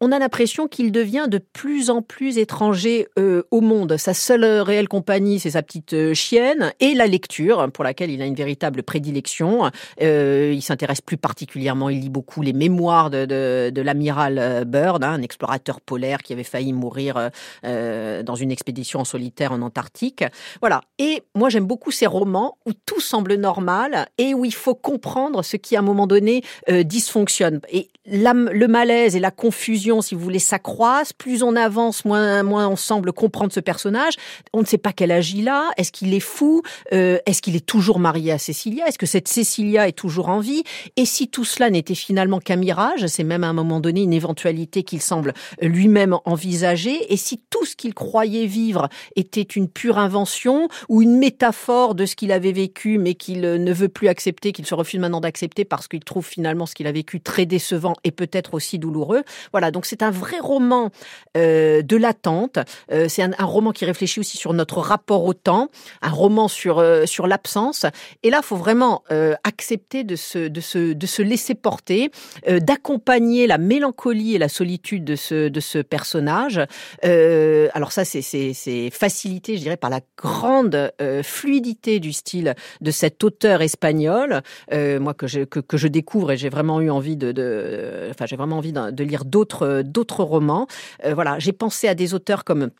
Speaker 3: on a l'impression qu'il devient de plus en plus étranger euh, au monde. Sa seule euh, réelle compagnie, c'est sa petite euh, chienne et la lecture, pour laquelle il a une véritable prédilection. Il s'intéresse plus particulièrement, il lit beaucoup les mémoires de, l'amiral Byrd, hein, un explorateur polaire qui avait failli mourir dans une expédition en solitaire en Antarctique. Voilà. Et moi, j'aime beaucoup ces romans où tout semble normal et où il faut comprendre ce qui, à un moment donné, dysfonctionne. Et le malaise et la confusion, si vous voulez, s'accroissent. Plus on avance, moins, moins on semble comprendre ce personnage. On ne sait pas quel âge il a. Est-ce qu'il est fou? Euh, Est-ce qu'il est toujours marié à Cécilia? Est-ce que cette Cécilia est toujours en vie? Et si tout cela n'était finalement qu'un mirage, c'est même à un moment donné une éventualité qu'il semble lui-même envisager. Et si tout ce qu'il croyait vivre était une pure invention ou une métaphore de ce qu'il avait vécu, mais qu'il euh, ne veut plus accepter, qu'il se refuse maintenant d'accepter parce qu'il trouve finalement ce qu'il a vécu très décevant et peut-être aussi douloureux. Voilà, Donc c'est un vrai roman euh, de l'attente. Euh, c'est un, roman qui réfléchit aussi sur notre rapport au temps, un roman sur euh, sur l'absence. Et là, faut vraiment accepter de se de se de se laisser porter, d'accompagner la mélancolie et la solitude de ce de ce personnage. Alors ça, c'est c'est facilité, je dirais, par la grande fluidité du style de cet auteur espagnol, moi que je que, que je découvre et j'ai vraiment eu envie de, de enfin j'ai vraiment envie de lire d'autres d'autres romans. Euh, voilà, j'ai pensé à des auteurs comme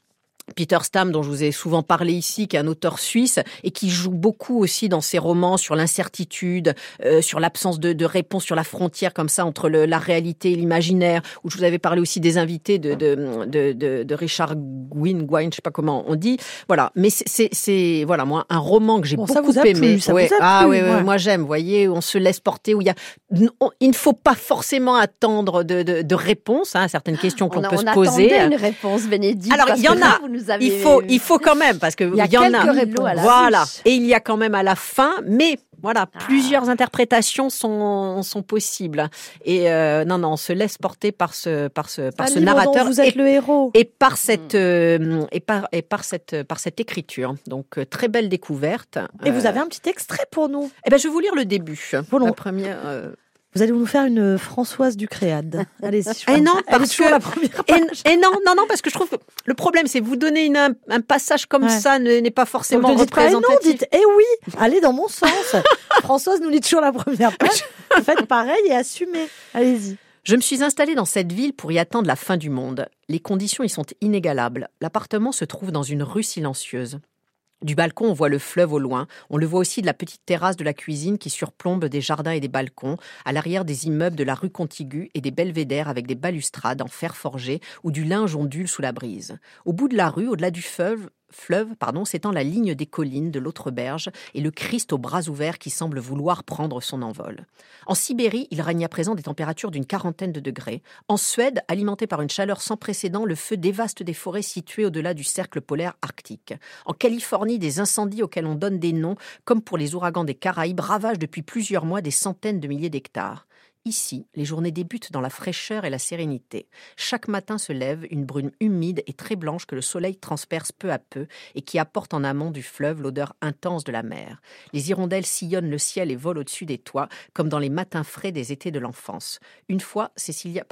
Speaker 3: Peter Stam, dont je vous ai souvent parlé ici, qui est un auteur suisse et qui joue beaucoup aussi dans ses romans sur l'incertitude, euh, sur l'absence de, de réponse, sur la frontière comme ça entre le, la réalité et l'imaginaire. Où je vous avais parlé aussi des invités de, de, de, de, Richard Gwyn, Gwyn, je sais pas comment on dit. Voilà, mais c'est- voilà moi un roman que j'ai
Speaker 1: Bon, ça
Speaker 3: beaucoup
Speaker 1: vous a plu,
Speaker 3: aimé.
Speaker 1: ça
Speaker 3: Ouais.
Speaker 1: vous a
Speaker 3: ah
Speaker 1: plu,
Speaker 3: oui, oui,
Speaker 1: ouais.
Speaker 3: moi j'aime. Vous voyez, on se laisse porter où il y a, on- il ne faut pas forcément attendre de, de, de réponses hein, à certaines questions qu'on
Speaker 2: on,
Speaker 3: peut
Speaker 2: on
Speaker 3: se poser.
Speaker 2: attendait une réponse, Bénédicte.
Speaker 3: Alors, il y en a.
Speaker 2: vous nous avez-
Speaker 3: Il faut, il faut quand même parce que
Speaker 2: Il y
Speaker 3: y en a.
Speaker 2: à la
Speaker 3: Voilà. Et il y a quand même à la fin, mais voilà,
Speaker 2: Ah.
Speaker 3: plusieurs interprétations sont sont possibles. Et euh, non, non, on se laisse porter par ce par ce par ce narrateur
Speaker 1: vous êtes
Speaker 3: et,
Speaker 1: le héros.
Speaker 3: et par cette euh, et par et par cette par cette écriture. Donc euh, très belle découverte.
Speaker 1: Et vous avez un petit extrait pour nous.
Speaker 3: Eh ben, je vais vous lire le début.
Speaker 1: Volons-
Speaker 3: La première. Euh,
Speaker 1: Vous allez nous faire une Françoise Ducréade. Allez-y. je
Speaker 3: Eh
Speaker 1: pense.
Speaker 3: non,
Speaker 1: Elle est
Speaker 3: parce que-
Speaker 1: la première
Speaker 3: Et,
Speaker 1: page.
Speaker 3: et non, non, non, parce que je trouve que le problème, c'est vous donner une, un, un passage comme
Speaker 1: Ouais.
Speaker 3: ça ne- n'est pas
Speaker 1: Donc,
Speaker 3: forcément
Speaker 1: ne dites pas, eh non,
Speaker 3: représentatif.
Speaker 1: dites, eh oui, allez dans mon sens. Françoise nous lit toujours la première page. Faites pareil et assumez. Allez-y.
Speaker 3: Je me suis installée dans cette ville pour y attendre la fin du monde. Les conditions y sont inégalables. L'appartement se trouve dans une rue silencieuse. Du balcon, on voit le fleuve au loin. On le voit aussi de la petite terrasse de la cuisine qui surplombe des jardins et des balcons, à l'arrière des immeubles de la rue contiguë et des belvédères avec des balustrades en fer forgé où du linge ondule sous la brise. Au bout de la rue, au-delà du fleuve, fleuve pardon, s'étend la ligne des collines de l'autre berge et le Christ aux bras ouverts qui semble vouloir prendre son envol. En Sibérie, il règne à présent des températures d'une quarantaine de degrés. En Suède, alimenté par une chaleur sans précédent, le feu dévaste des forêts situées au-delà du cercle polaire arctique. En Californie, des incendies auxquels on donne des noms, comme pour les ouragans des Caraïbes, ravagent depuis plusieurs mois des centaines de milliers d'hectares. Ici, les journées débutent dans la fraîcheur et la sérénité. Chaque matin se lève une brume humide et très blanche que le soleil transperce peu à peu et qui apporte en amont du fleuve l'odeur intense de la mer. Les hirondelles sillonnent le ciel et volent au-dessus des toits, comme dans les matins frais des étés de l'enfance. Une fois Cécilia,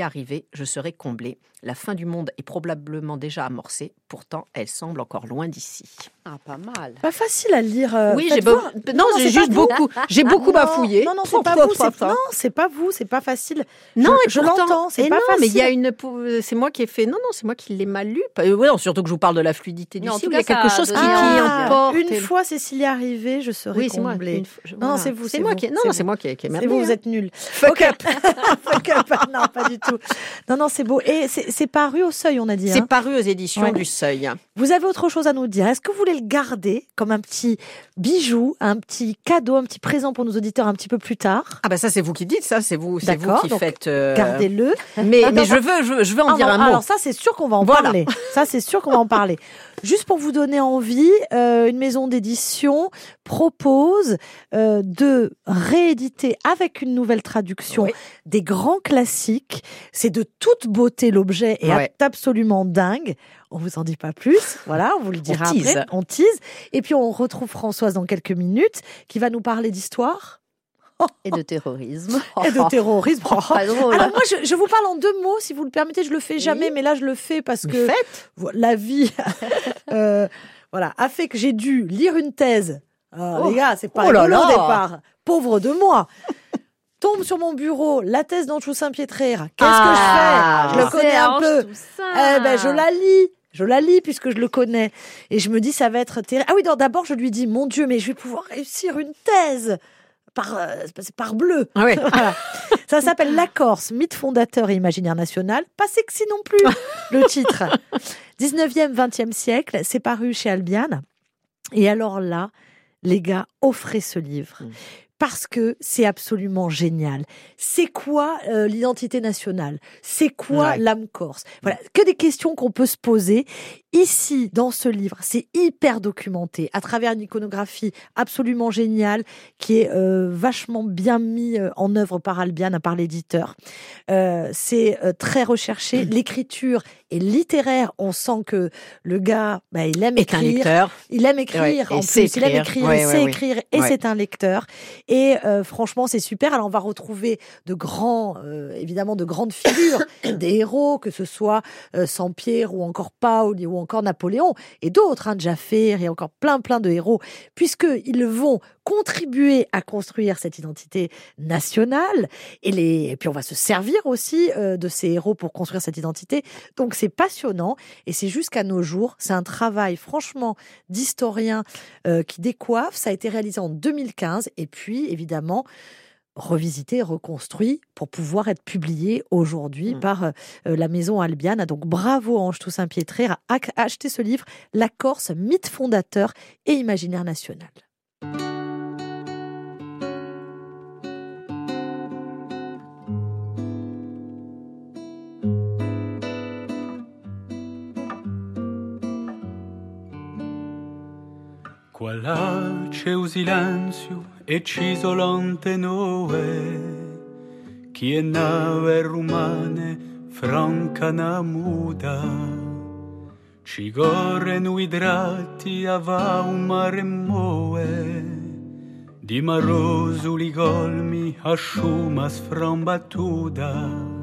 Speaker 3: arrivée, je serai comblée. La fin du monde est probablement déjà amorcée, pourtant elle semble encore loin d'ici.
Speaker 2: Ah, pas mal.
Speaker 1: Pas facile à lire. euh,
Speaker 3: oui, j'ai non, j'ai juste beaucoup, j'ai beaucoup bafouillé.
Speaker 1: Non, non, c'est pas vous. c'est- Non, c'est pas vous. C'est pas facile.
Speaker 3: Non,
Speaker 1: je, je l'entends. C'est pas
Speaker 3: non,
Speaker 1: facile.
Speaker 3: mais il y a une, c'est moi qui ai fait. Non, non, c'est moi qui l'ai mal lu. Pas- euh, ouais, non, surtout que je vous parle de la fluidité du Il y a quelque chose qui.
Speaker 1: Ah,
Speaker 3: emporte.
Speaker 1: Une fois Cécilie arrivée, je serai
Speaker 3: Oui, c'est moi.
Speaker 1: Non, vous,
Speaker 3: C'est moi qui. Non,
Speaker 1: c'est
Speaker 3: non,
Speaker 1: vous.
Speaker 3: c'est moi qui,
Speaker 1: C'est vous, vous
Speaker 3: hein.
Speaker 1: êtes nuls.
Speaker 3: Fuck up.
Speaker 1: Fuck up. Non, pas du tout. Non, non, c'est beau. Et c'est paru au seuil, on a dit.
Speaker 3: C'est
Speaker 1: hein.
Speaker 3: paru aux éditions du Seuil.
Speaker 1: Vous avez autre chose à nous dire Est-ce que vous voulez le garder comme un petit bijou, un petit cadeau, un petit présent pour nos auditeurs un petit peu plus tard
Speaker 3: Ah bah ça c'est vous qui dites ça, c'est vous, c'est vous qui
Speaker 1: donc,
Speaker 3: faites. euh,
Speaker 1: Gardez-le.
Speaker 3: Mais, je veux, je, je veux en
Speaker 1: Ah,
Speaker 3: dire
Speaker 1: non,
Speaker 3: un mot.
Speaker 1: Alors ça, c'est sûr qu'on va en
Speaker 3: Voilà.
Speaker 1: parler. Ça, c'est sûr qu'on va en parler. Juste pour vous donner envie, euh, une maison d'édition propose euh, de rééditer avec une nouvelle traduction
Speaker 3: Oui.
Speaker 1: des grands classiques. C'est de toute beauté l'objet et
Speaker 3: Ouais.
Speaker 1: absolument dingue. On vous en dit pas plus. Voilà, on vous le dira
Speaker 3: tease.
Speaker 1: après. On tease. Et puis on retrouve Françoise dans quelques minutes qui va nous parler d'histoire
Speaker 2: Et de terrorisme.
Speaker 1: et de terrorisme.
Speaker 2: Pas drôle.
Speaker 1: Alors moi, je, je vous parle en deux mots, si vous le permettez. Je le fais jamais, mais là, je le fais parce que la vie, euh, voilà, a fait que j'ai dû lire une thèse. Ah,
Speaker 3: Oh.
Speaker 1: Les gars, c'est pas
Speaker 3: Oh là
Speaker 1: rigolo au
Speaker 3: là.
Speaker 1: départ. Pauvre de moi. Tombe sur mon bureau la thèse d'Anchou Saint-Piétraire. Qu'est-ce
Speaker 3: Ah,
Speaker 1: que je fais Je le connais un peu. Eh ben, je la lis. Je la lis puisque je le connais. Et je me dis, ça va être terrible. Ah oui, d'abord, je lui dis, mon Dieu, mais je vais pouvoir réussir une thèse par, euh, par bleu.
Speaker 3: Ah ouais.
Speaker 1: Voilà. Ça s'appelle La Corse, mythe fondateur et imaginaire national. Pas sexy non plus, le titre. 19e, 20e siècle, c'est paru chez Albion. Et alors là, les gars, offrez ce livre.
Speaker 3: Mm.
Speaker 1: Parce que c'est absolument génial. C'est quoi euh, l'identité nationale? C'est quoi
Speaker 3: Ouais.
Speaker 1: l'âme corse? Voilà, que des questions qu'on peut se poser. Ici, dans ce livre, c'est hyper documenté à travers une iconographie absolument géniale qui est euh, vachement bien mis euh, en œuvre par Albiane, par l'éditeur. Euh, c'est euh, très recherché. L'écriture est littéraire. On sent que le gars, bah, il aime
Speaker 3: Est un
Speaker 1: écrire.
Speaker 3: lecteur.
Speaker 1: Il aime écrire
Speaker 3: Ouais,
Speaker 1: en. Il aime
Speaker 3: écrire. Ouais,
Speaker 1: il
Speaker 3: ouais,
Speaker 1: sait écrire et c'est un lecteur. Et franchement, c'est super. Alors, on va retrouver de grands, évidemment, de grandes figures, des héros, que ce soit Saint-Pierre ou encore Paul ou encore Napoléon et d'autres, hein, Jaffer et encore plein, plein de héros, puisqu'ils vont contribuer à construire cette identité nationale et, les... puis on va se servir aussi euh, de ces héros pour construire cette identité. Donc c'est passionnant et c'est jusqu'à nos jours. C'est un travail franchement d'historien euh, qui décoiffe. Ça a été réalisé en 2015 et puis évidemment revisité, reconstruit pour pouvoir être publié aujourd'hui
Speaker 3: Mm.
Speaker 1: par euh, la maison Albiane. Donc bravo Ange Toussaint-Piétré à ac- à acheter ce livre, La Corse, mythe fondateur et imaginaire national.
Speaker 5: Qua là c'è un silenzio ecciso l'onte noe, chi è nave rumane francana muda, ci gorre nuidrati ava un mare moe, di marosuli golmi asciumas frambatuda.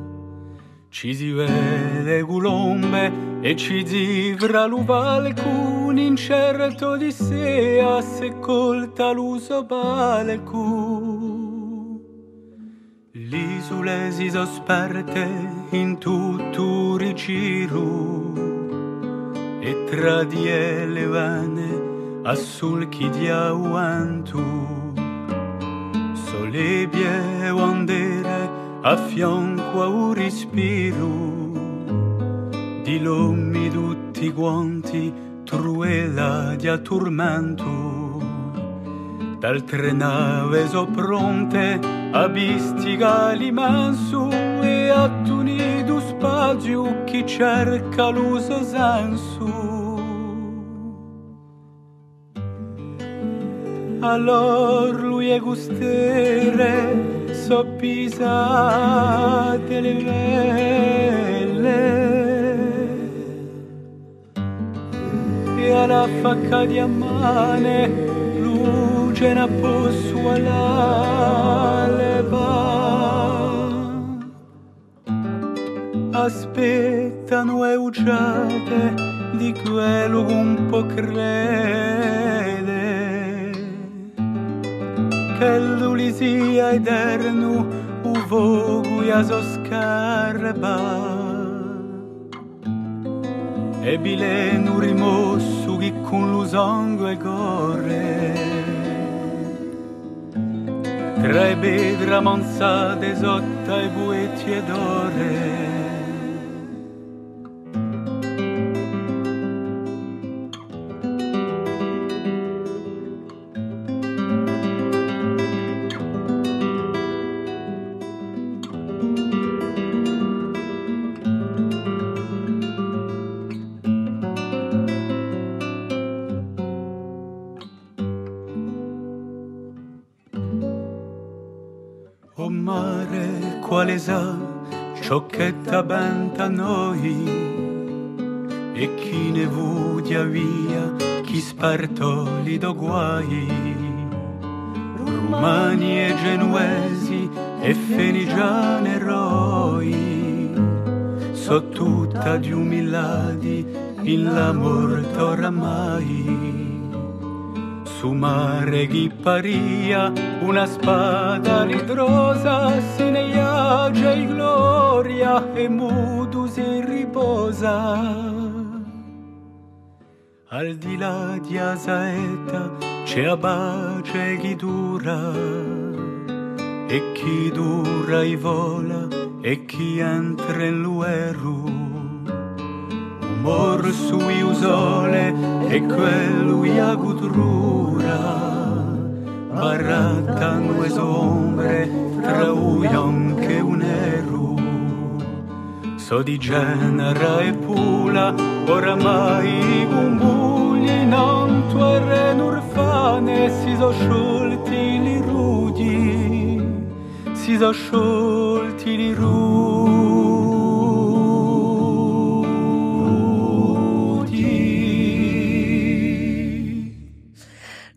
Speaker 5: Cisive le gulombe e ci zivra l'uval cun incerto di sea se colta l'uso balcu. L'isule si sosperte in tutto riciru e tra di elevane a sulchi di auantu. Solebie ondere a fianco a un respiro. Di lommi tutti quanti truela di attormento. D'altre nave so pronte a bistiga l'immenso e a tunido spazio chi cerca l'uso senso. Allor lui è gustere soppisate le vele. E alla facca di ammane luce na posso alla leva aspettano e ucciate di quello un po' crede Telulisia eternu u vogu jazoskarba E bilenu rimossu chi con lo e corre. Tra i pedra manzate sotta i buetti ed ore spartoli guai? Romani e genuesi e fenigiani eroi, so tutta di umiladi in la morte oramai. Su mare ghipparia una spada ritrosa se ne iagia in gloria e mutu si riposa. Al di là di Asaeta c'è a pace chi dura e chi dura i vola e chi entra in lueru. Umor sui usole e quello ia gudrura. Barattano e ombre tra un che un eru. So di Genera e Pula, oramai i gumbugli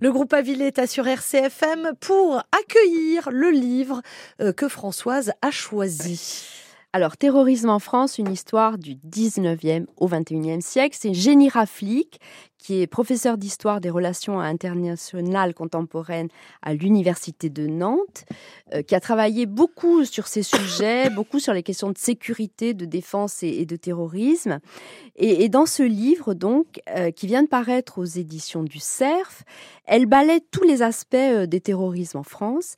Speaker 1: Le groupe Avilé est sur RCFM pour accueillir le livre euh, que Françoise a choisi.
Speaker 2: Alors, Terrorisme en France, une histoire du 19e au 21e siècle. C'est Jenny Raflick, qui est professeur d'histoire des relations internationales contemporaines à l'Université de Nantes, euh, qui a travaillé beaucoup sur ces sujets, beaucoup sur les questions de sécurité, de défense et, de terrorisme. Et, et, dans ce livre, donc, euh, qui vient de paraître aux éditions du CERF, elle balaie tous les aspects euh, des terrorismes en France.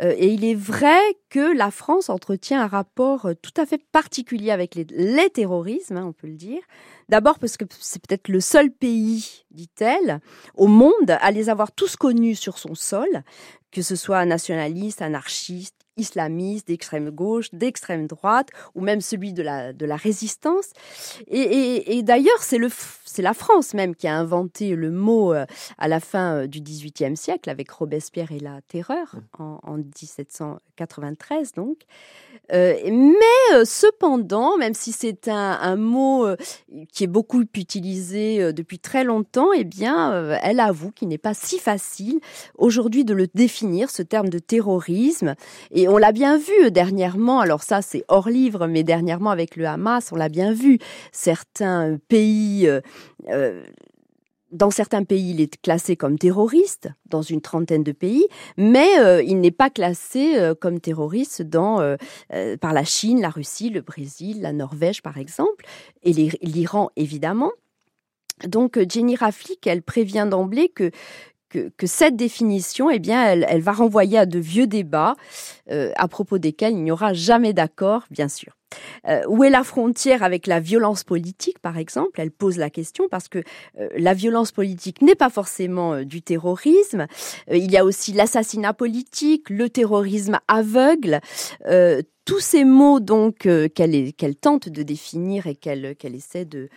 Speaker 2: Euh, et il est vrai que la France entretient un rapport euh, tout à fait particulier avec les, les terrorismes, hein, on peut le dire. D'abord parce que c'est peut-être le seul pays, dit-elle, au monde à les avoir tous connus sur son sol, que ce soit nationaliste, anarchiste, islamiste, d'extrême gauche, d'extrême droite, ou même celui de la, de la résistance. Et, et, et d'ailleurs, c'est le c'est la France même qui a inventé le mot euh, à la fin euh, du XVIIIe siècle avec Robespierre et la Terreur en, en 1793 donc. Euh, mais cependant, même si c'est un, un, mot qui est beaucoup utilisé depuis très longtemps, eh bien, elle avoue qu'il n'est pas si facile aujourd'hui de le définir, ce terme de terrorisme. Et on l'a bien vu dernièrement, alors ça c'est hors livre, mais dernièrement avec le Hamas, on l'a bien vu, certains pays euh, dans certains pays, il est classé comme terroriste, dans une trentaine de pays, mais euh, il n'est pas classé euh, comme terroriste euh, euh par la Chine, la Russie, le Brésil, la Norvège, par exemple, et l'Iran, évidemment. Donc, Jenny Raflick, elle prévient d'emblée que, que, cette définition, eh bien, elle, va renvoyer à de vieux débats euh, à propos desquels il n'y aura jamais d'accord, bien sûr. Euh, où est la frontière avec la violence politique, par exemple? Elle pose la question parce que euh, la violence politique n'est pas forcément du terrorisme. Il y a aussi l'assassinat politique, le terrorisme aveugle. Tous ces mots donc qu'elle qu tente de définir et qu'elle qu essaie de,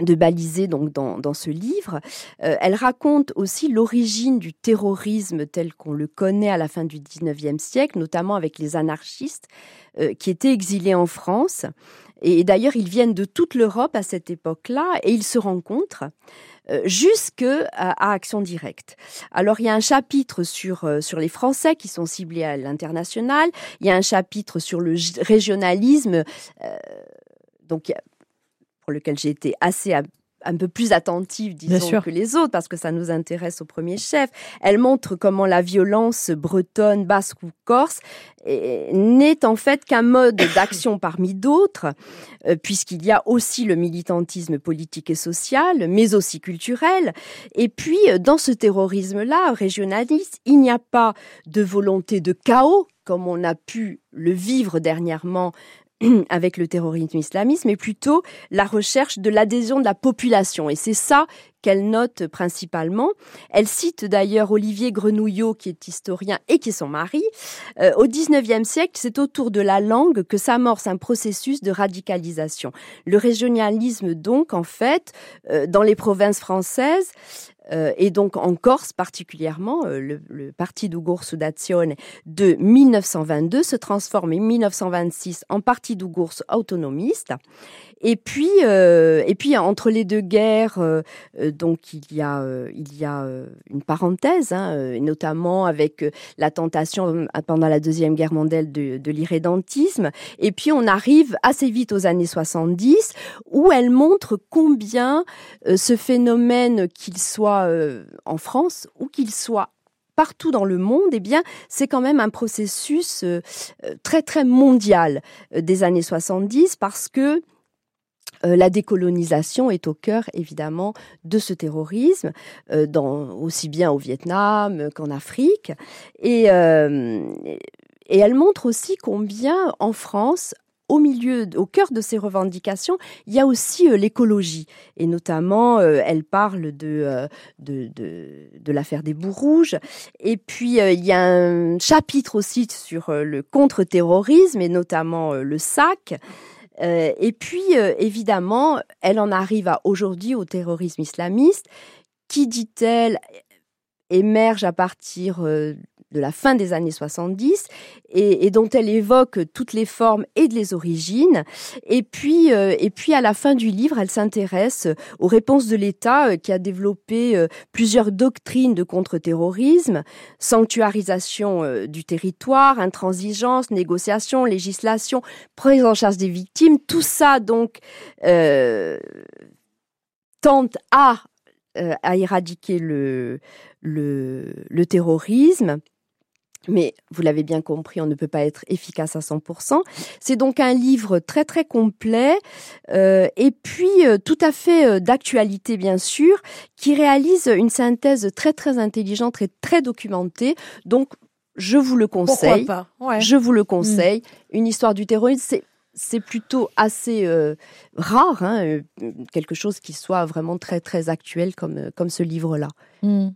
Speaker 2: de baliser donc dans, dans ce livre. Euh, elle raconte aussi l'origine du terrorisme tel qu'on le connaît à la fin du 19e siècle, notamment avec les anarchistes euh, qui étaient exilés en France. Et d'ailleurs, ils viennent de toute l'Europe à cette époque-là et ils se rencontrent euh, jusque à, à, Action Directe. Alors il y a un chapitre sur euh, sur les Français qui sont ciblés à l'international. Il y a un chapitre sur le régionalisme. Euh, donc pour lequel j'ai été assez un peu plus attentive, disons, que les autres, parce que ça nous intéresse au premier chef. Elle montre comment la violence bretonne, basque ou corse n'est en fait qu'un mode d'action parmi d'autres, euh, puisqu'il y a aussi le militantisme politique et social, mais aussi culturel. Et puis, euh, dans ce terrorisme-là, régionaliste, il n'y a pas de volonté de chaos, comme on a pu le vivre dernièrement avec le terrorisme islamiste, mais plutôt la recherche de l'adhésion de la population. Et c'est ça qu'elle note principalement. Elle cite d'ailleurs Olivier Grenouillot, qui est historien et qui est son mari. Euh, au XIXe siècle, c'est autour de la langue que s'amorce un processus de radicalisation. Le régionalisme, donc, en fait, euh, dans les provinces françaises, euh, et donc en Corse particulièrement, euh, le, le Partido Gorso d'Azione de 1922 se transforme en 1926 en Partido Gorso autonomiste. Et puis, euh, et puis entre les deux guerres, euh, euh donc il y a, euh, il y a euh, une parenthèse, hein, notamment avec la tentation pendant la deuxième guerre mondiale de, de l'irrédentisme. Et puis on arrive assez vite aux années 70 où elle montre combien ce phénomène, qu'il soit en France ou qu'il soit partout dans le monde, eh bien, c'est quand même un processus euh, très très mondial euh, des années 70 parce que euh, la décolonisation est au cœur évidemment de ce terrorisme, euh, aussi bien au Vietnam qu'en Afrique. Et, euh, et elle montre aussi combien en France, au milieu, au cœur de ces revendications, il y a aussi l'écologie. Et notamment, elle parle de, de, l'affaire des bouts rouges. Et puis, il y a un chapitre aussi sur le contre-terrorisme et notamment le SAC. Euh, et puis, euh, évidemment, elle en arrive à aujourd'hui au terrorisme islamiste, qui, dit-elle, émerge à partir euh, de la fin des années 70 et, et dont elle évoque toutes les formes et les origines. Et puis, euh, et puis à la fin du livre, elle s'intéresse aux réponses de l'État euh, qui a développé euh, plusieurs doctrines de contre-terrorisme, sanctuarisation euh, du territoire, intransigeance, négociation, législation, prise en charge des victimes. Tout ça donc tente à à éradiquer le, le, le terrorisme. Mais vous l'avez bien compris, on ne peut pas être efficace à 100%. C'est donc un livre très très complet euh, et puis euh, tout à fait euh, d'actualité bien sûr, qui réalise une synthèse très très intelligente et très documentée. Donc je vous le
Speaker 1: Pourquoi
Speaker 2: conseille.
Speaker 1: pas? Ouais.
Speaker 2: Je vous le conseille. Une histoire du terrorisme, c'est c'est plutôt assez euh, rare, hein, quelque chose qui soit vraiment très très actuel comme comme ce livre-là.
Speaker 1: Hmm.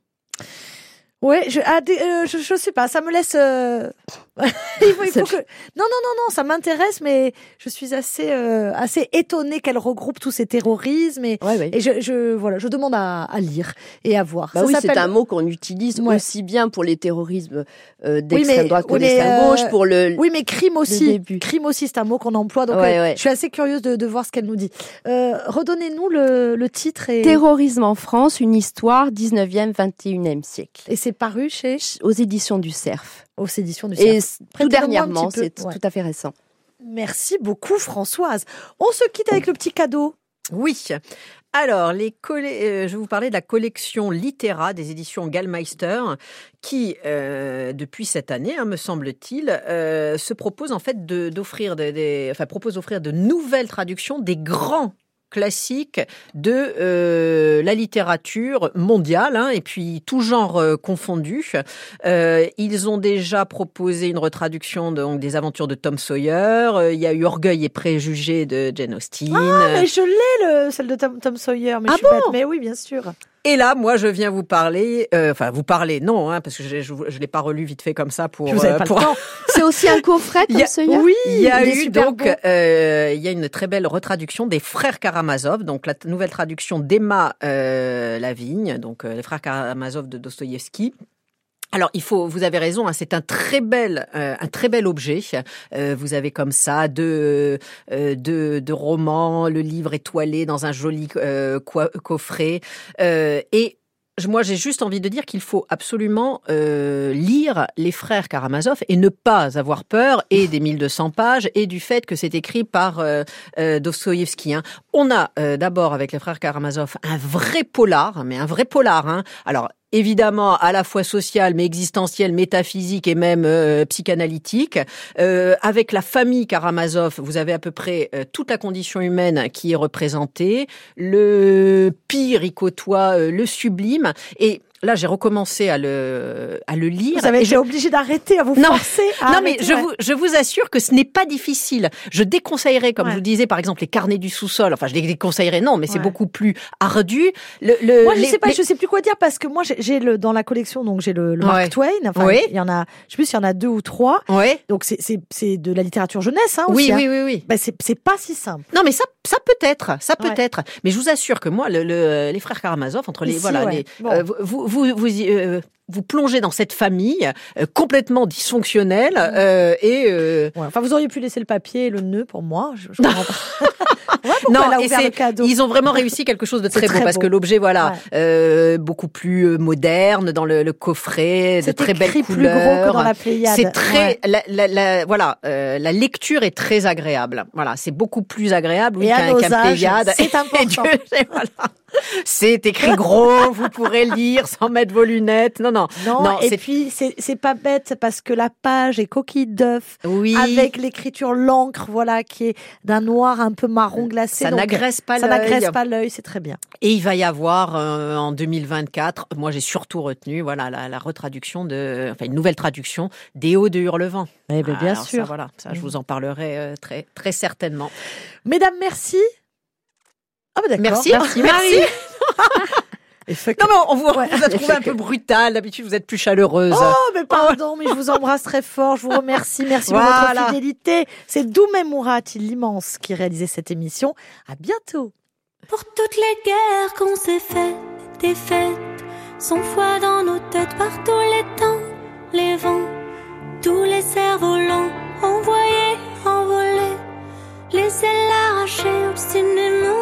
Speaker 1: Ouais, je, ah, des- euh, je, je sais pas, ça me laisse. euh, il faut, il faut que. Non, non, non, non, ça m'intéresse, mais je suis assez, euh, assez étonnée qu'elle regroupe tous ces terrorismes et,
Speaker 2: Ouais, ouais.
Speaker 1: et je, je, voilà, je demande à, à lire et à voir.
Speaker 2: Bah oui, c'est un mot qu'on utilise
Speaker 1: Ouais.
Speaker 2: aussi bien pour les terrorismes euh, d'extrême droite que
Speaker 1: oui,
Speaker 2: d'extrême
Speaker 1: euh,
Speaker 2: gauche, pour le
Speaker 1: Oui, mais crime aussi. Crime aussi, c'est un mot qu'on emploie. Donc, je suis assez curieuse de, de voir ce qu'elle nous dit. Euh, redonnez-nous le, le titre et,
Speaker 2: terrorisme en France, une histoire 19e, 21e siècle,
Speaker 1: et c'est paru chez
Speaker 2: aux éditions du Cerf.
Speaker 1: aux éditions du
Speaker 2: Et
Speaker 1: Cerf.
Speaker 2: c- tout dernièrement, c'est
Speaker 1: Ouais.
Speaker 2: tout à fait récent.
Speaker 1: Merci beaucoup, Françoise. On se quitte avec le petit cadeau.
Speaker 3: Oui. Alors, les euh, je vais vous parler de la collection Littéra des éditions Gallmeister, qui, euh, depuis cette année, hein, me semble-t-il, euh, se propose en fait de- des- enfin, propose d'offrir de nouvelles traductions des grands classiques de euh, la littérature mondiale hein, et puis tout genre euh, confondu. Euh, ils ont déjà proposé une retraduction de- donc, des aventures de Tom Sawyer. Il y a eu Orgueil et préjugés de Jane Austen.
Speaker 1: Ah, mais je l'ai, le, celle de Tom, Tom Sawyer. Mais
Speaker 3: Ah
Speaker 1: je suis
Speaker 3: bon?
Speaker 1: bête. Mais oui, bien sûr.
Speaker 3: Et là, moi, je viens vous parler, euh, enfin, vous parler, non, hein, parce que je, je, je l'ai pas relu vite fait comme ça pour.
Speaker 1: Vous avez
Speaker 3: euh,
Speaker 1: pas
Speaker 3: pour-
Speaker 1: le temps.
Speaker 2: C'est aussi un coffret
Speaker 3: Il y
Speaker 2: comme
Speaker 1: Oui,
Speaker 3: Il y a eu donc, euh, il y a une très belle retraduction des frères Karamazov, donc la nouvelle traduction d'Emma euh, Lavigne, donc euh, les frères Karamazov de Dostoïevski. Alors, il faut, vous avez raison, hein, c'est un très bel, euh, un très bel objet. Euh, vous avez comme ça deux, euh, deux, romans, le livre étoilé dans un joli euh, coffret, et moi, j'ai juste envie de dire qu'il faut absolument lire les frères Karamazov et ne pas avoir peur et des 1200 pages et du fait que c'est écrit par euh, hein. On a d'abord avec les frères Karamazov un vrai polar, mais un vrai polar. Hein. Alors évidemment à la fois social, mais existentiel, métaphysique et même euh, psychanalytique. Euh, avec la famille Karamazov, vous avez à peu près euh, toute la condition humaine qui est représentée. Le pire y côtoie euh, le sublime. Et là, j'ai recommencé à le, à le lire.
Speaker 1: Vous avez été
Speaker 3: je-
Speaker 1: obligé d'arrêter, à vous
Speaker 3: Non.
Speaker 1: forcer. à
Speaker 3: non, mais je
Speaker 1: ouais.
Speaker 3: vous, je vous assure que ce n'est pas difficile. Je déconseillerais, comme
Speaker 1: Ouais.
Speaker 3: je vous disais, par exemple, les carnets du sous-sol. Enfin, je les déconseillerais, non, mais c'est
Speaker 1: Ouais.
Speaker 3: beaucoup plus ardu. Le, le,
Speaker 1: Moi, je
Speaker 3: les-
Speaker 1: sais pas, je sais plus quoi dire parce que moi, j'ai- le dans la collection, donc j'ai le, le. Mark Twain. Enfin,
Speaker 3: Oui.
Speaker 1: il y en a, je sais plus s'il y en a deux ou trois.
Speaker 3: Ouais.
Speaker 1: Donc c'est c'est c'est de la littérature jeunesse, hein,
Speaker 3: Oui,
Speaker 1: aussi. hein.
Speaker 3: oui, oui, oui.
Speaker 1: Ben, c'est c'est pas si simple.
Speaker 3: Non, mais ça, ça peut être, ça peut être. Mais je vous assure que moi, le, le- les frères Karamazov, entre les
Speaker 1: Ici,
Speaker 3: voilà, les,
Speaker 1: Bon.
Speaker 3: euh, vous, vous, vous, euh, vous plongez dans cette famille euh, complètement dysfonctionnelle euh, et
Speaker 1: Ouais. Enfin, vous auriez pu laisser le papier et le nœud pour moi. Je, je comprends pas. Ouais, a
Speaker 3: et
Speaker 1: le cadeau
Speaker 3: ils ont vraiment réussi quelque chose de très beau parce que l'objet, voilà,
Speaker 1: Ouais.
Speaker 3: euh, beaucoup plus euh, moderne dans le, le coffret, de très belles couleurs.
Speaker 1: gros que dans la Pléiade.
Speaker 3: C'est très,
Speaker 1: Ouais.
Speaker 3: la, la- la- voilà, euh, la lecture est très agréable. Voilà, c'est beaucoup plus agréable oui, qu'un
Speaker 1: âges,
Speaker 3: Pléiade.
Speaker 1: c'est important.
Speaker 3: Voilà. C'est écrit gros, vous pourrez lire sans mettre vos lunettes. Non, non.
Speaker 1: Non,
Speaker 3: Non,
Speaker 1: et puis c'est c'est pas bête parce que la page est coquille d'œuf
Speaker 3: Oui.
Speaker 1: avec l'écriture l'encre, voilà, qui est d'un noir un peu marron
Speaker 3: ça n'agresse pas
Speaker 1: ça
Speaker 3: l'œil.
Speaker 1: n'agresse pas l'œil, c'est très bien.
Speaker 3: Et il va y avoir euh, en 2024, moi j'ai surtout retenu voilà la, la retraduction de, enfin une nouvelle traduction des Hauts de Hurlevent.
Speaker 1: Eh ben, bien
Speaker 3: Alors ça,
Speaker 1: sûr.
Speaker 3: voilà, ça je
Speaker 1: Mhm.
Speaker 3: vous en parlerai euh, très très certainement.
Speaker 1: Mesdames, merci. Ah bah d'accord.
Speaker 3: Merci.
Speaker 1: merci.
Speaker 3: Merci.
Speaker 1: Marie.
Speaker 3: Non, mais on vous,
Speaker 1: Ouais.
Speaker 3: on vous a trouvé un peu brutal. D'habitude, vous êtes plus chaleureuse.
Speaker 1: Oh, mais pardon, mais je vous embrasse très fort. Je vous remercie. Merci pour
Speaker 3: Voilà.
Speaker 1: votre fidélité. C'est Doumé Mourati, l'immense, qui réalisait cette émission. À bientôt.
Speaker 6: Pour toutes les guerres qu'on s'est faites, des fêtes, sans foi dans nos têtes par tous les temps, les vents, tous les cerfs-volants, envoyés, envolés, les ailes arrachées obstinément.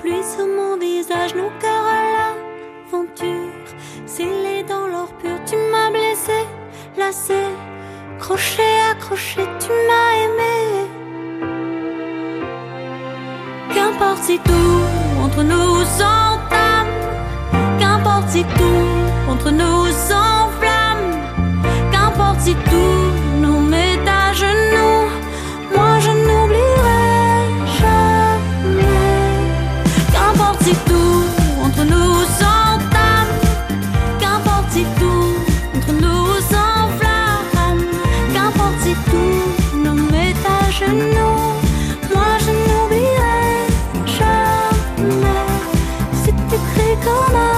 Speaker 6: Pluie sur mon visage, nos cœurs à l'aventure, scellés dans l'or pur, tu m'as blessé, lassé. Crochet, accroché, tu m'as aimé. Qu'importe si tout entre nous s'entame. Qu'importe si tout entre nous s'enflamme. Qu'importe si tout C'est écrit comme